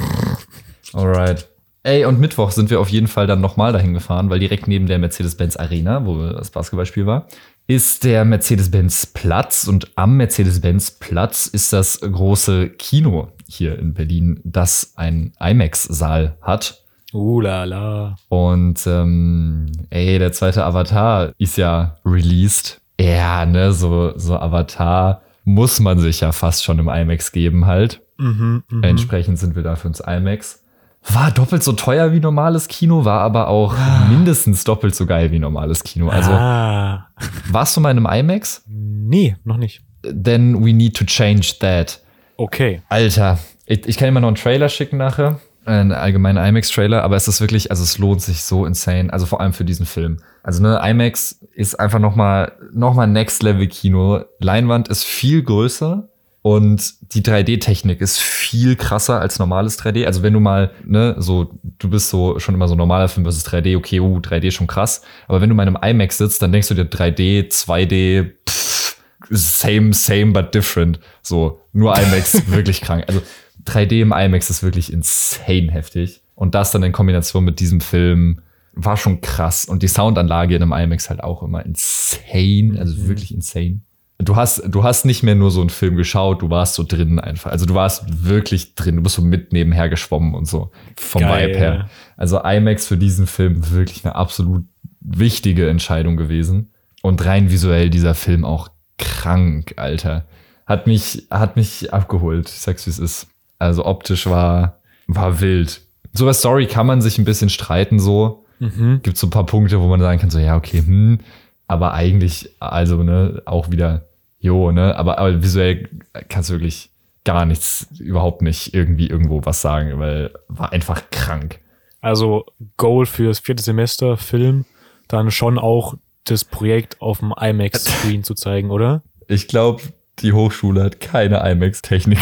Alright. Ey, und Mittwoch sind wir auf jeden Fall dann nochmal dahin gefahren, weil direkt neben der Mercedes-Benz Arena, wo das Basketballspiel war, ist der Mercedes-Benz Platz und am Mercedes-Benz Platz ist das große Kino hier in Berlin, das einen IMAX-Saal hat. Uh la la. Und ähm, ey, der zweite Avatar ist ja released. Ja, ne, so, so Avatar muss man sich ja fast schon im IMAX geben halt. Mhm, mhm. Entsprechend sind wir da für uns IMAX. War doppelt so teuer wie normales Kino, war aber auch mindestens doppelt so geil wie normales Kino. Also ah. warst du mal in einem IMAX? Nee, noch nicht. Then we need to change that. Okay. Alter, ich, ich kann mal noch einen Trailer schicken nachher. Einen allgemeinen IMAX-Trailer, aber es ist wirklich, also es lohnt sich so insane. Also vor allem für diesen Film. Also ne, IMAX ist einfach nochmal noch mal Next Level Kino. Leinwand ist viel größer und die 3D-Technik ist viel krasser als normales 3D. Also wenn du mal, ne, so, du bist so schon immer so normaler Film versus 3D, okay, uh, 3D schon krass. Aber wenn du mal in einem IMAX sitzt, dann denkst du dir 3D, 2D, pff, same, same, but different. So, nur IMAX, wirklich krank. Also 3D im IMAX ist wirklich insane heftig. Und das dann in Kombination mit diesem Film war schon krass. Und die Soundanlage in einem IMAX halt auch immer insane, also wirklich insane. Du hast, du hast nicht mehr nur so einen Film geschaut, du warst so drin einfach. Also du warst wirklich drin, du bist so mit nebenher geschwommen und so vom Geil. Vibe her. Also IMAX für diesen Film wirklich eine absolut wichtige Entscheidung gewesen. Und rein visuell dieser Film auch krank, Alter. Hat mich, hat mich abgeholt. Ich sag's wie es ist. Also optisch war, war wild. So bei Story kann man sich ein bisschen streiten, so. Mhm. Gibt so ein paar Punkte, wo man sagen kann, so, ja, okay, hm. Aber eigentlich, also, ne, auch wieder, jo, ne, aber, aber visuell kannst du wirklich gar nichts, überhaupt nicht irgendwie irgendwo was sagen, weil war einfach krank. Also Goal fürs vierte Semester Film, dann schon auch das Projekt auf dem IMAX-Screen zu zeigen, oder? Ich glaube, die Hochschule hat keine IMAX-Technik.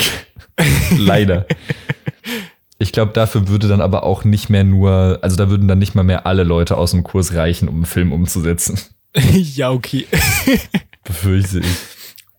Leider. Ich glaube, dafür würde dann aber auch nicht mehr nur, also da würden dann nicht mal mehr alle Leute aus dem Kurs reichen, um einen Film umzusetzen. ja, okay. Befürchte ich.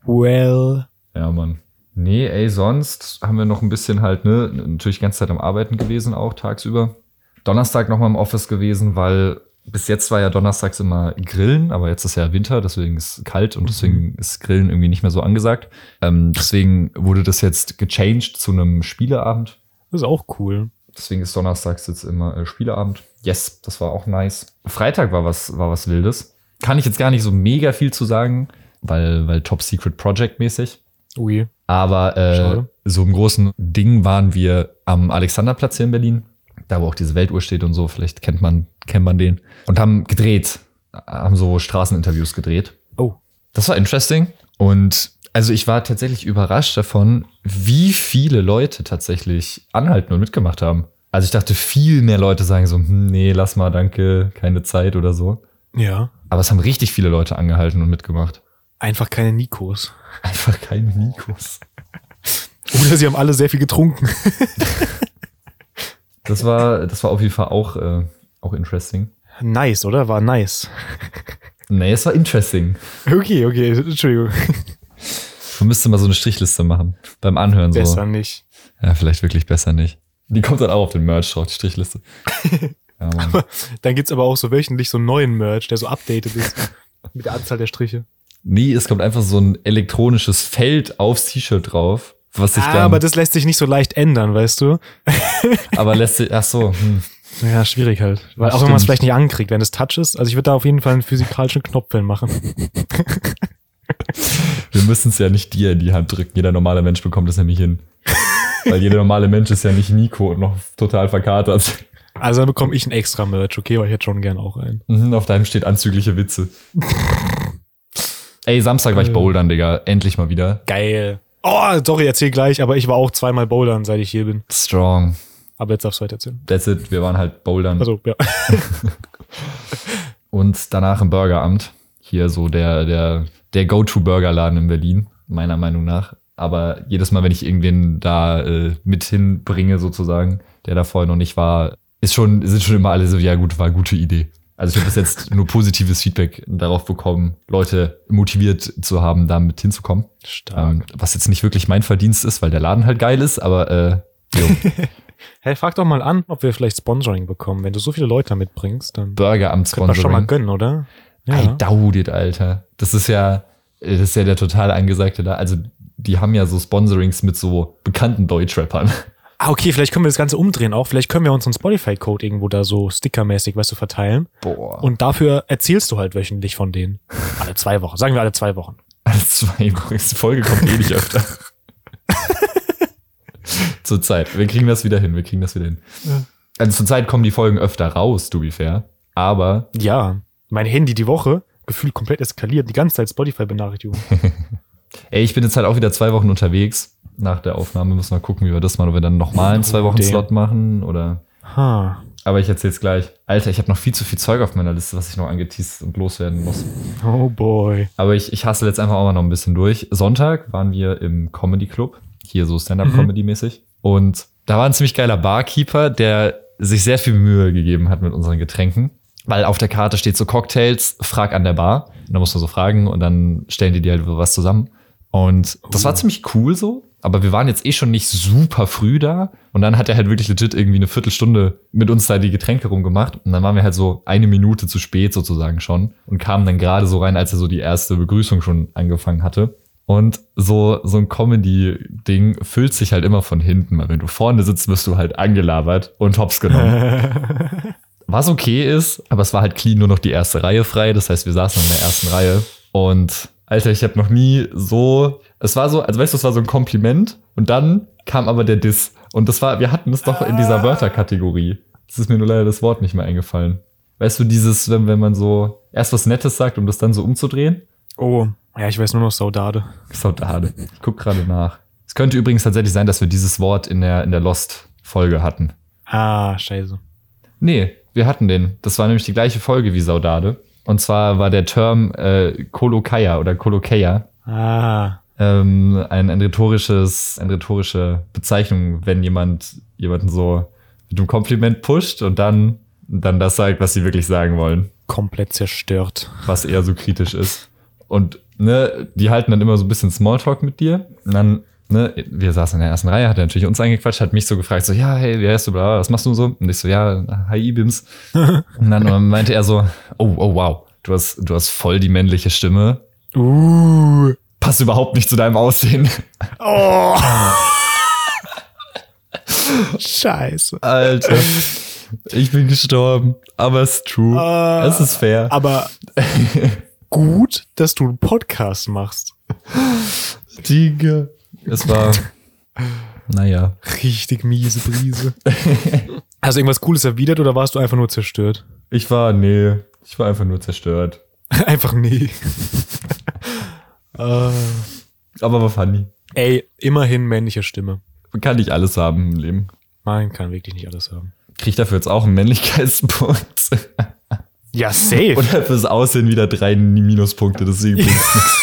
Well. Ja, Mann. Nee, ey, sonst haben wir noch ein bisschen halt, ne, natürlich die ganze Zeit am Arbeiten gewesen, auch tagsüber. Donnerstag nochmal im Office gewesen, weil bis jetzt war ja donnerstags immer Grillen, aber jetzt ist ja Winter, deswegen ist es kalt und deswegen ist Grillen irgendwie nicht mehr so angesagt. Ähm, deswegen wurde das jetzt gechanged zu einem Spieleabend. Das ist auch cool. Deswegen ist donnerstags jetzt immer äh, Spieleabend. Yes, das war auch nice. Freitag war was, war was Wildes. Kann ich jetzt gar nicht so mega viel zu sagen, weil, weil Top Secret Project mäßig. Ui. Aber äh, so im großen Ding waren wir am Alexanderplatz hier in Berlin, da wo auch diese Weltuhr steht und so, vielleicht kennt man, kennt man den. Und haben gedreht, haben so Straßeninterviews gedreht. Oh. Das war interesting. Und also ich war tatsächlich überrascht davon, wie viele Leute tatsächlich anhalten und mitgemacht haben. Also ich dachte, viel mehr Leute sagen so, hm, nee, lass mal, danke, keine Zeit oder so. Ja. Aber es haben richtig viele Leute angehalten und mitgemacht. Einfach keine Nikos. Einfach keine Nikos. Oder sie haben alle sehr viel getrunken. Das war, das war auf jeden Fall auch, äh, auch interesting. Nice, oder? War nice. Nee, es war interesting. Okay, okay, Entschuldigung. Man müsste mal so eine Strichliste machen. Beim Anhören so. Besser nicht. Ja, vielleicht wirklich besser nicht. Die kommt dann auch auf den Merch drauf, die Strichliste. Ja, Mann. Dann gibt's aber auch so wöchentlich so einen neuen Merch, der so updated ist. mit der Anzahl der Striche. Nee, es kommt einfach so ein elektronisches Feld aufs T-Shirt drauf, was sich Ah, dann, aber das lässt sich nicht so leicht ändern, weißt du? aber lässt sich, ach so, hm. Ja, schwierig halt. Weil auch wenn man es vielleicht nicht ankriegt, wenn es Touch ist. Also ich würde da auf jeden Fall einen physikalischen Knopf machen. wir müssen es ja nicht dir in die Hand drücken. Jeder normale Mensch bekommt das nämlich hin. Weil jeder normale Mensch ist ja nicht Nico und noch total verkatert. Also dann bekomme ich ein extra Merch, okay, aber ich hätte schon gern auch einen. Mhm, auf deinem steht anzügliche Witze. Ey, Samstag war ich bouldern, Digga. Endlich mal wieder. Geil. Oh, sorry, erzähl gleich, aber ich war auch zweimal bouldern, seit ich hier bin. Strong. Aber jetzt darfst du weiter erzählen. That's it. Wir waren halt bouldern. Also, ja. Und danach im Burgeramt. Hier so der, der, der Go-To-Burgerladen in Berlin, meiner Meinung nach. Aber jedes Mal, wenn ich irgendwen da äh, mit hinbringe, sozusagen, der da vorher noch nicht war, ist schon, sind schon immer alle so, ja gut, war eine gute Idee. Also ich habe bis jetzt nur positives Feedback darauf bekommen, Leute motiviert zu haben, da mit hinzukommen. Stark. Ähm, was jetzt nicht wirklich mein Verdienst ist, weil der Laden halt geil ist, aber äh, jo, Hey, frag doch mal an, ob wir vielleicht Sponsoring bekommen. Wenn du so viele Leute mitbringst, dann Burgeramt können wir schon mal Sponsoring. gönnen, oder? I doubt it, Alter. Das ist ja, das ist ja der total angesagte da. Also, die haben ja so Sponsorings mit so bekannten Deutschrappern. Ah, okay, vielleicht können wir das Ganze umdrehen auch. Vielleicht können wir unseren Spotify-Code irgendwo da so stickermäßig, weißt du, verteilen. Boah. Und dafür erzählst du halt wöchentlich von denen. Alle zwei Wochen. Sagen wir alle zwei Wochen. Alle zwei Wochen. Die Folge kommt eh nicht öfter. zur Zeit. Wir kriegen das wieder hin. Wir kriegen das wieder hin. Ja. Also zur Zeit kommen die Folgen öfter raus, to be fair. Aber Ja. Mein Handy die Woche gefühlt komplett eskaliert. Die ganze Zeit Spotify-Benachrichtigung. ey, ich bin jetzt halt auch wieder zwei Wochen unterwegs. Nach der Aufnahme müssen wir gucken, wie wir das machen. Ob wir dann nochmal einen zwei Wochen. Slot machen oder. Ha. Aber ich erzähl's gleich. Alter, ich habe noch viel zu viel Zeug auf meiner Liste, was ich noch angeteased und loswerden muss. Oh boy. Aber ich, ich hasse jetzt einfach auch mal noch ein bisschen durch. Sonntag waren wir im Comedy Club, hier so Stand-Up-Comedy-mäßig. Und da war ein ziemlich geiler Barkeeper, der sich sehr viel Mühe gegeben hat mit unseren Getränken. Weil auf der Karte steht so Cocktails, frag an der Bar. Und da musst du so fragen und dann stellen die dir halt was zusammen. Und das war Oh. ziemlich cool so. Aber wir waren jetzt eh schon nicht super früh da. Und dann hat er halt wirklich legit irgendwie eine Viertelstunde mit uns da die Getränke rumgemacht. Und dann waren wir halt so eine Minute zu spät sozusagen schon. Und kamen dann gerade so rein, als er so die erste Begrüßung schon angefangen hatte. Und so, so ein Comedy-Ding füllt sich halt immer von hinten, weil wenn du vorne sitzt, wirst du halt angelabert und hops genommen. Was okay ist, aber es war halt clean nur noch die erste Reihe frei. Das heißt, wir saßen in der ersten Reihe. Und Alter, ich habe noch nie so. Es war so, also weißt du, es war so ein Kompliment und dann kam aber der Diss. Und das war, wir hatten das doch in dieser Wörterkategorie. Es ist mir nur leider das Wort nicht mehr eingefallen. Weißt du, dieses, wenn, wenn man so erst was Nettes sagt, um das dann so umzudrehen? Oh. Ja, ich weiß nur noch Saudade. Saudade. Ich guck gerade nach. Es könnte übrigens tatsächlich sein, dass wir dieses Wort in der, in der Lost-Folge hatten. Ah, scheiße. Nee, wir hatten den. Das war nämlich die gleiche Folge wie Saudade. Und zwar war der Term äh, Kolokaya oder Kolokeia Ah. ähm, ein, ein rhetorisches, eine rhetorische Bezeichnung, wenn jemand jemanden so mit einem Kompliment pusht und dann, dann das sagt, was sie wirklich sagen wollen, Komplett zerstört. was eher so kritisch ist. Und ne, die halten dann immer so ein bisschen Smalltalk mit dir. Und dann, ne, wir saßen in der ersten Reihe, hat er natürlich uns angequatscht, hat mich so gefragt, so, ja, hey, wie heißt du, bla, was machst du so? Und ich so, ja, hi, Ibims. und dann meinte er so, oh, oh, wow, du hast, du hast voll die männliche Stimme. Uh. Passt überhaupt nicht zu deinem Aussehen. Oh. Scheiße. Alter. Ich bin gestorben, aber es ist true. Ah. es ist fair. Aber gut, dass du einen Podcast machst. Digga. Es war, naja. Richtig miese Brise. Hast du irgendwas Cooles erwidert oder warst du einfach nur zerstört? Ich war, nee, ich war einfach nur zerstört. Einfach nee. äh, Aber war funny. ey, immerhin männliche Stimme. Man kann nicht alles haben im Leben. Man kann wirklich nicht alles haben. Krieg ich dafür jetzt auch einen Männlichkeitspunkt? Ja, safe. Oder fürs Aussehen wieder drei Minuspunkte, deswegen bringt's nichts.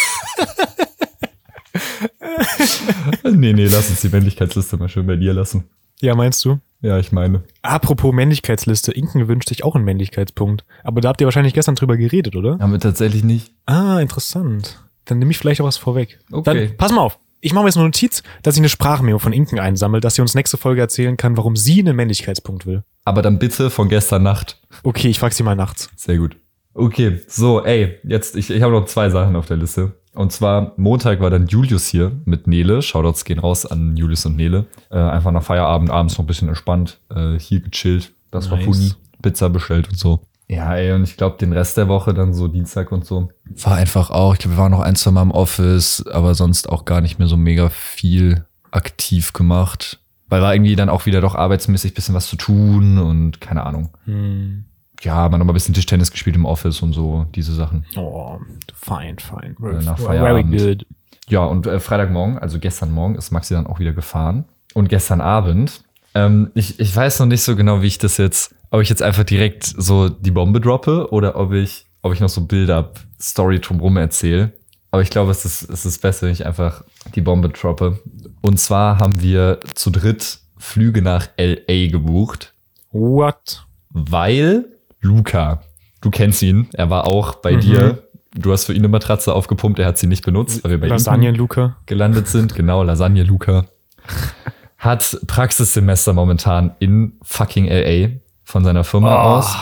Nee, nee, lass uns die Männlichkeitsliste mal schön bei dir lassen. ja, meinst du? Ja, ich meine. Apropos Männlichkeitsliste, Inken wünscht sich auch einen Männlichkeitspunkt. Aber da habt ihr wahrscheinlich gestern drüber geredet, oder? Haben wir tatsächlich nicht. Ah, interessant. Dann nehme ich vielleicht auch was vorweg. Okay. Dann pass mal auf. Ich mache mir jetzt eine Notiz, dass ich eine Sprachmemo von Inken einsammle, dass sie uns nächste Folge erzählen kann, warum sie einen Männlichkeitspunkt will. Aber dann bitte von gestern Nacht. Okay, ich frag sie mal nachts. Sehr gut. Okay, so, ey, jetzt, ich, ich habe noch zwei Sachen auf der Liste. Und zwar, Montag war dann Julius hier mit Nele. Shoutouts gehen raus an Julius und Nele. Äh, einfach nach Feierabend, abends noch ein bisschen entspannt, äh, hier gechillt. Das war Nice. funny. Pizza bestellt und so. Ja, ey, und ich glaube, den Rest der Woche dann so Dienstag und so. War einfach auch, ich glaube, wir waren noch ein, zwei Mal im Office, aber sonst auch gar nicht mehr so mega viel aktiv gemacht. Weil war irgendwie dann auch wieder doch arbeitsmäßig bisschen was zu tun und keine Ahnung. Hm. Ja, man hat mal ein bisschen Tischtennis gespielt im Office und so, diese Sachen. Oh, fine, fine. Äh, nach Very Feierabend. good. Ja, und äh, Freitagmorgen, also gestern Morgen, ist Maxi dann auch wieder gefahren. Und gestern Abend, ähm, ich, ich weiß noch nicht so genau, wie ich das jetzt, ob ich jetzt einfach direkt so die Bombe droppe oder ob ich, ob ich noch so Build-up-Story drumherum erzähle. Aber ich glaube, es ist, es ist besser, wenn ich einfach die Bombe droppe. Und zwar haben wir zu dritt Flüge nach LA gebucht, What? weil Luca, du kennst ihn, er war auch bei Mhm. dir. Du hast für ihn eine Matratze aufgepumpt, er hat sie nicht benutzt, weil wir bei Lasagne, Luca. gelandet sind. Genau, Lasagne Luca. Hat Praxissemester momentan in fucking LA von seiner Firma Oh. aus.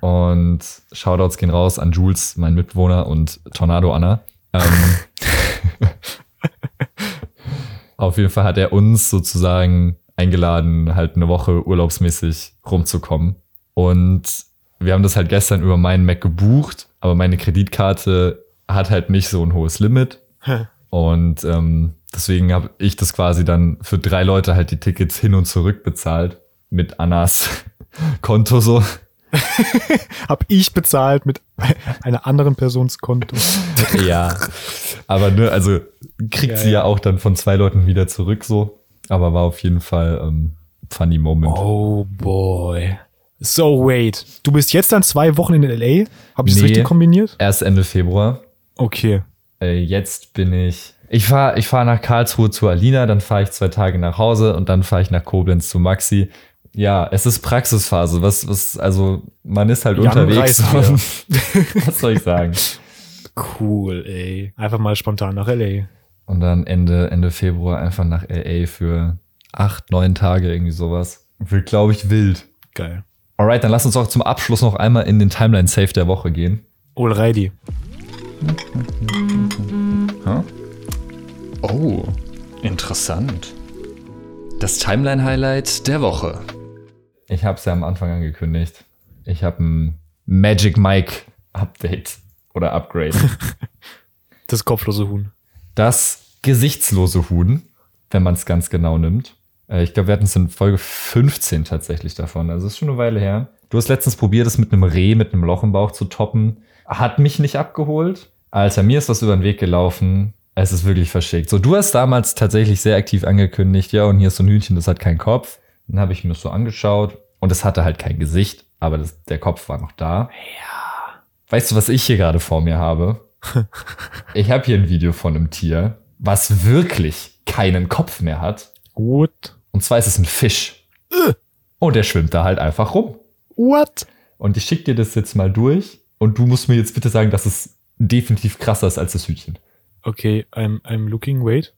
Und Shoutouts gehen raus an Jules, mein Mitbewohner, und Tornado Anna. Ähm, auf jeden Fall hat er uns sozusagen eingeladen, halt eine Woche urlaubsmäßig rumzukommen. Und wir haben das halt gestern über meinen Mac gebucht, aber meine Kreditkarte hat halt nicht so ein hohes Limit. Und ähm, deswegen habe ich das quasi dann für drei Leute halt die Tickets hin und zurück bezahlt mit Annas Konto so. Hab ich bezahlt mit einer anderen Persons Konto. Ja, aber ne, also kriegt Ja, sie ja. ja. auch dann von zwei Leuten wieder zurück so. Aber war auf jeden Fall ähm, funny Moment. Oh boy. So, wait. Du bist jetzt dann zwei Wochen in L.A.? Habe ich das Nee. richtig kombiniert? Erst Ende Februar. Okay. Äh, jetzt bin ich. Ich fahre ich fahr nach Karlsruhe zu Alina, dann fahre ich zwei Tage nach Hause und dann fahre ich nach Koblenz zu Maxi. Ja, es ist Praxisphase. Was, was, also man ist halt Jan unterwegs. was soll ich sagen? Cool, ey. Einfach mal spontan nach L.A. Und dann Ende, Ende Februar einfach nach LA für acht, neun Tage, irgendwie sowas. Wird, glaube ich, wild. Geil. Alright, dann lass uns auch zum Abschluss noch einmal in den Timeline-Save der Woche gehen. Alrighty. Oh, interessant. Das Timeline-Highlight der Woche. Ich habe es ja am Anfang angekündigt. Ich habe ein Magic Mike Update oder Upgrade. Das kopflose Huhn. Das gesichtslose Huhn, wenn man es ganz genau nimmt. Äh, Ich glaube, wir hatten es in Folge 15 tatsächlich davon. Also ist schon eine Weile her. Du hast letztens probiert, es mit einem Reh, mit einem Loch im Bauch zu toppen. Hat mich nicht abgeholt. Alter, mir ist was über den Weg gelaufen. Es ist wirklich verschickt. So, du hast damals tatsächlich sehr aktiv angekündigt, ja, und hier ist so ein Hühnchen, das hat keinen Kopf. Dann habe ich mir das so angeschaut und es hatte halt kein Gesicht, aber das, der Kopf war noch da. Ja. Weißt du, was ich hier gerade vor mir habe? ich habe hier ein Video von einem Tier, was wirklich keinen Kopf mehr hat. What? Und zwar ist es ein Fisch. Und der schwimmt da halt einfach rum. What? Und ich schicke dir das jetzt mal durch. Und du musst mir jetzt bitte sagen, dass es definitiv krasser ist als das Hühnchen. Okay, I'm, I'm looking, wait.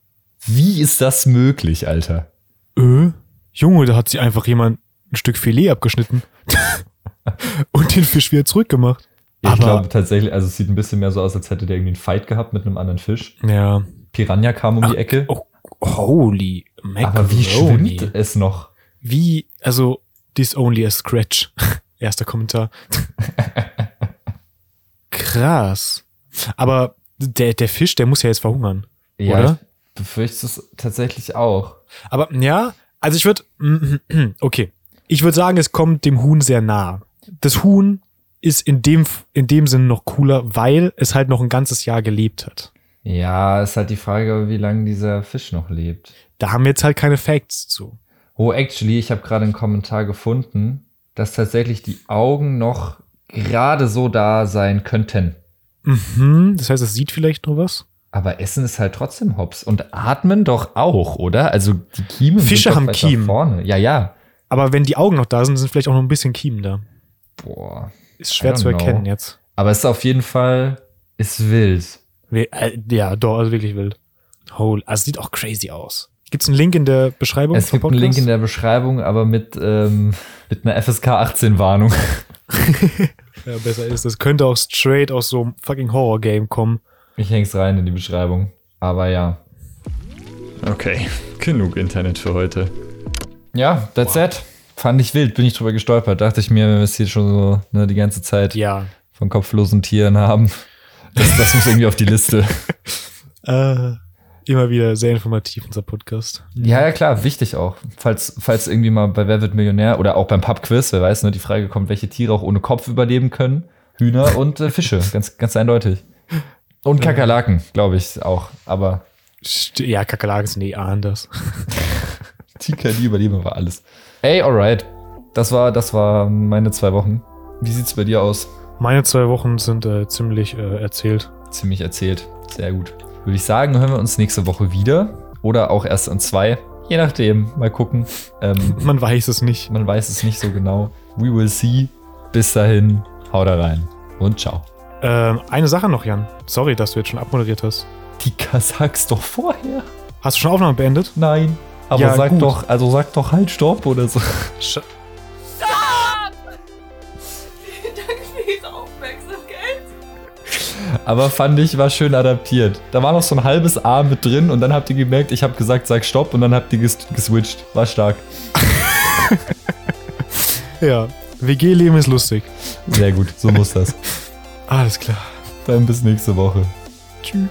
Wie ist das möglich, Alter? Äh? Junge, da hat sie einfach jemand ein Stück Filet abgeschnitten. und den Fisch wieder zurückgemacht. Ja, ich glaube tatsächlich, also es sieht ein bisschen mehr so aus, als hätte der irgendwie einen Fight gehabt mit einem anderen Fisch. Ja. Piranha kam um die Ecke. Oh, holy aber wie macaroni. schwimmt es noch? Wie, also, this only a scratch. Erster Kommentar. Krass. Aber der, der Fisch, der muss ja jetzt verhungern. Ja, Oder? ich befürchte es tatsächlich auch. Aber ja, also ich würde, okay, ich würde sagen, es kommt dem Huhn sehr nah. Das Huhn ist in dem, in dem Sinn noch cooler, weil es halt noch ein ganzes Jahr gelebt hat. Ja, ist halt die Frage, wie lange dieser Fisch noch lebt. Da haben wir jetzt halt keine Facts zu. Oh, actually, ich habe gerade einen Kommentar gefunden, dass tatsächlich die Augen noch gerade so da sein könnten. Mhm, das heißt, es sieht vielleicht noch was. Aber Essen ist halt trotzdem Hops. Und atmen doch auch, oder? Also die Kiemen Fische haben Kiemen. vorne. Ja, ja. Aber wenn die Augen noch da sind, sind vielleicht auch noch ein bisschen Kiemen da. Boah. Ist schwer zu erkennen know. jetzt. Aber es ist auf jeden Fall, ist wild. We- äh, Ja, doch, also wirklich wild. Holy, also sieht auch crazy aus. Gibt's einen Link in der Beschreibung? Es gibt einen Link in der Beschreibung, aber mit, ähm, mit einer FSK 18 Warnung. Ja, besser ist. Das könnte auch straight aus so einem fucking Horror-Game kommen. Ich häng's rein in die Beschreibung. Aber ja. Okay, genug Internet für heute. Ja, that's it. Fand ich wild, bin ich drüber gestolpert. Dachte ich mir, wenn wir es hier schon so ne, die ganze Zeit Ja. von kopflosen Tieren haben. Das, das muss irgendwie auf die Liste. Äh, immer wieder sehr informativ, unser Podcast. Ja, ja, klar, wichtig auch. Falls, falls irgendwie mal bei Wer wird Millionär oder auch beim Pubquiz, wer weiß, ne, die Frage kommt, welche Tiere auch ohne Kopf überleben können. Hühner und äh, Fische, ganz, ganz eindeutig. Und Kakerlaken, glaube ich auch. Aber ja, Kakerlaken sind eh anders. die können die überleben aber alles. Ey, alright. Das war, das war meine zwei Wochen. Wie sieht's bei dir aus? Meine zwei Wochen sind äh, ziemlich äh, erzählt. Ziemlich erzählt. Sehr gut. Würde ich sagen, hören wir uns nächste Woche wieder. Oder auch erst in zwei. Je nachdem. Mal gucken. Ähm, Man weiß es nicht. man weiß es nicht so genau. We will see. Bis dahin. Haut da rein. Und ciao. Ähm, eine Sache noch, Jan. Sorry, dass du jetzt schon abmoderiert hast. Die sag's doch vorher. Hast du schon Aufnahme beendet? Nein. Aber Ja, sag gut. doch, also sag doch halt Stopp oder so. Sch aber fand ich, war schön adaptiert. Da war noch so ein halbes A mit drin und dann habt ihr gemerkt, ich habe gesagt, sag Stopp und dann habt ihr ges geswitcht. War stark. Ja. WG-Leben ist lustig. Sehr gut, so muss das. Alles klar. Dann bis nächste Woche. Tschüss.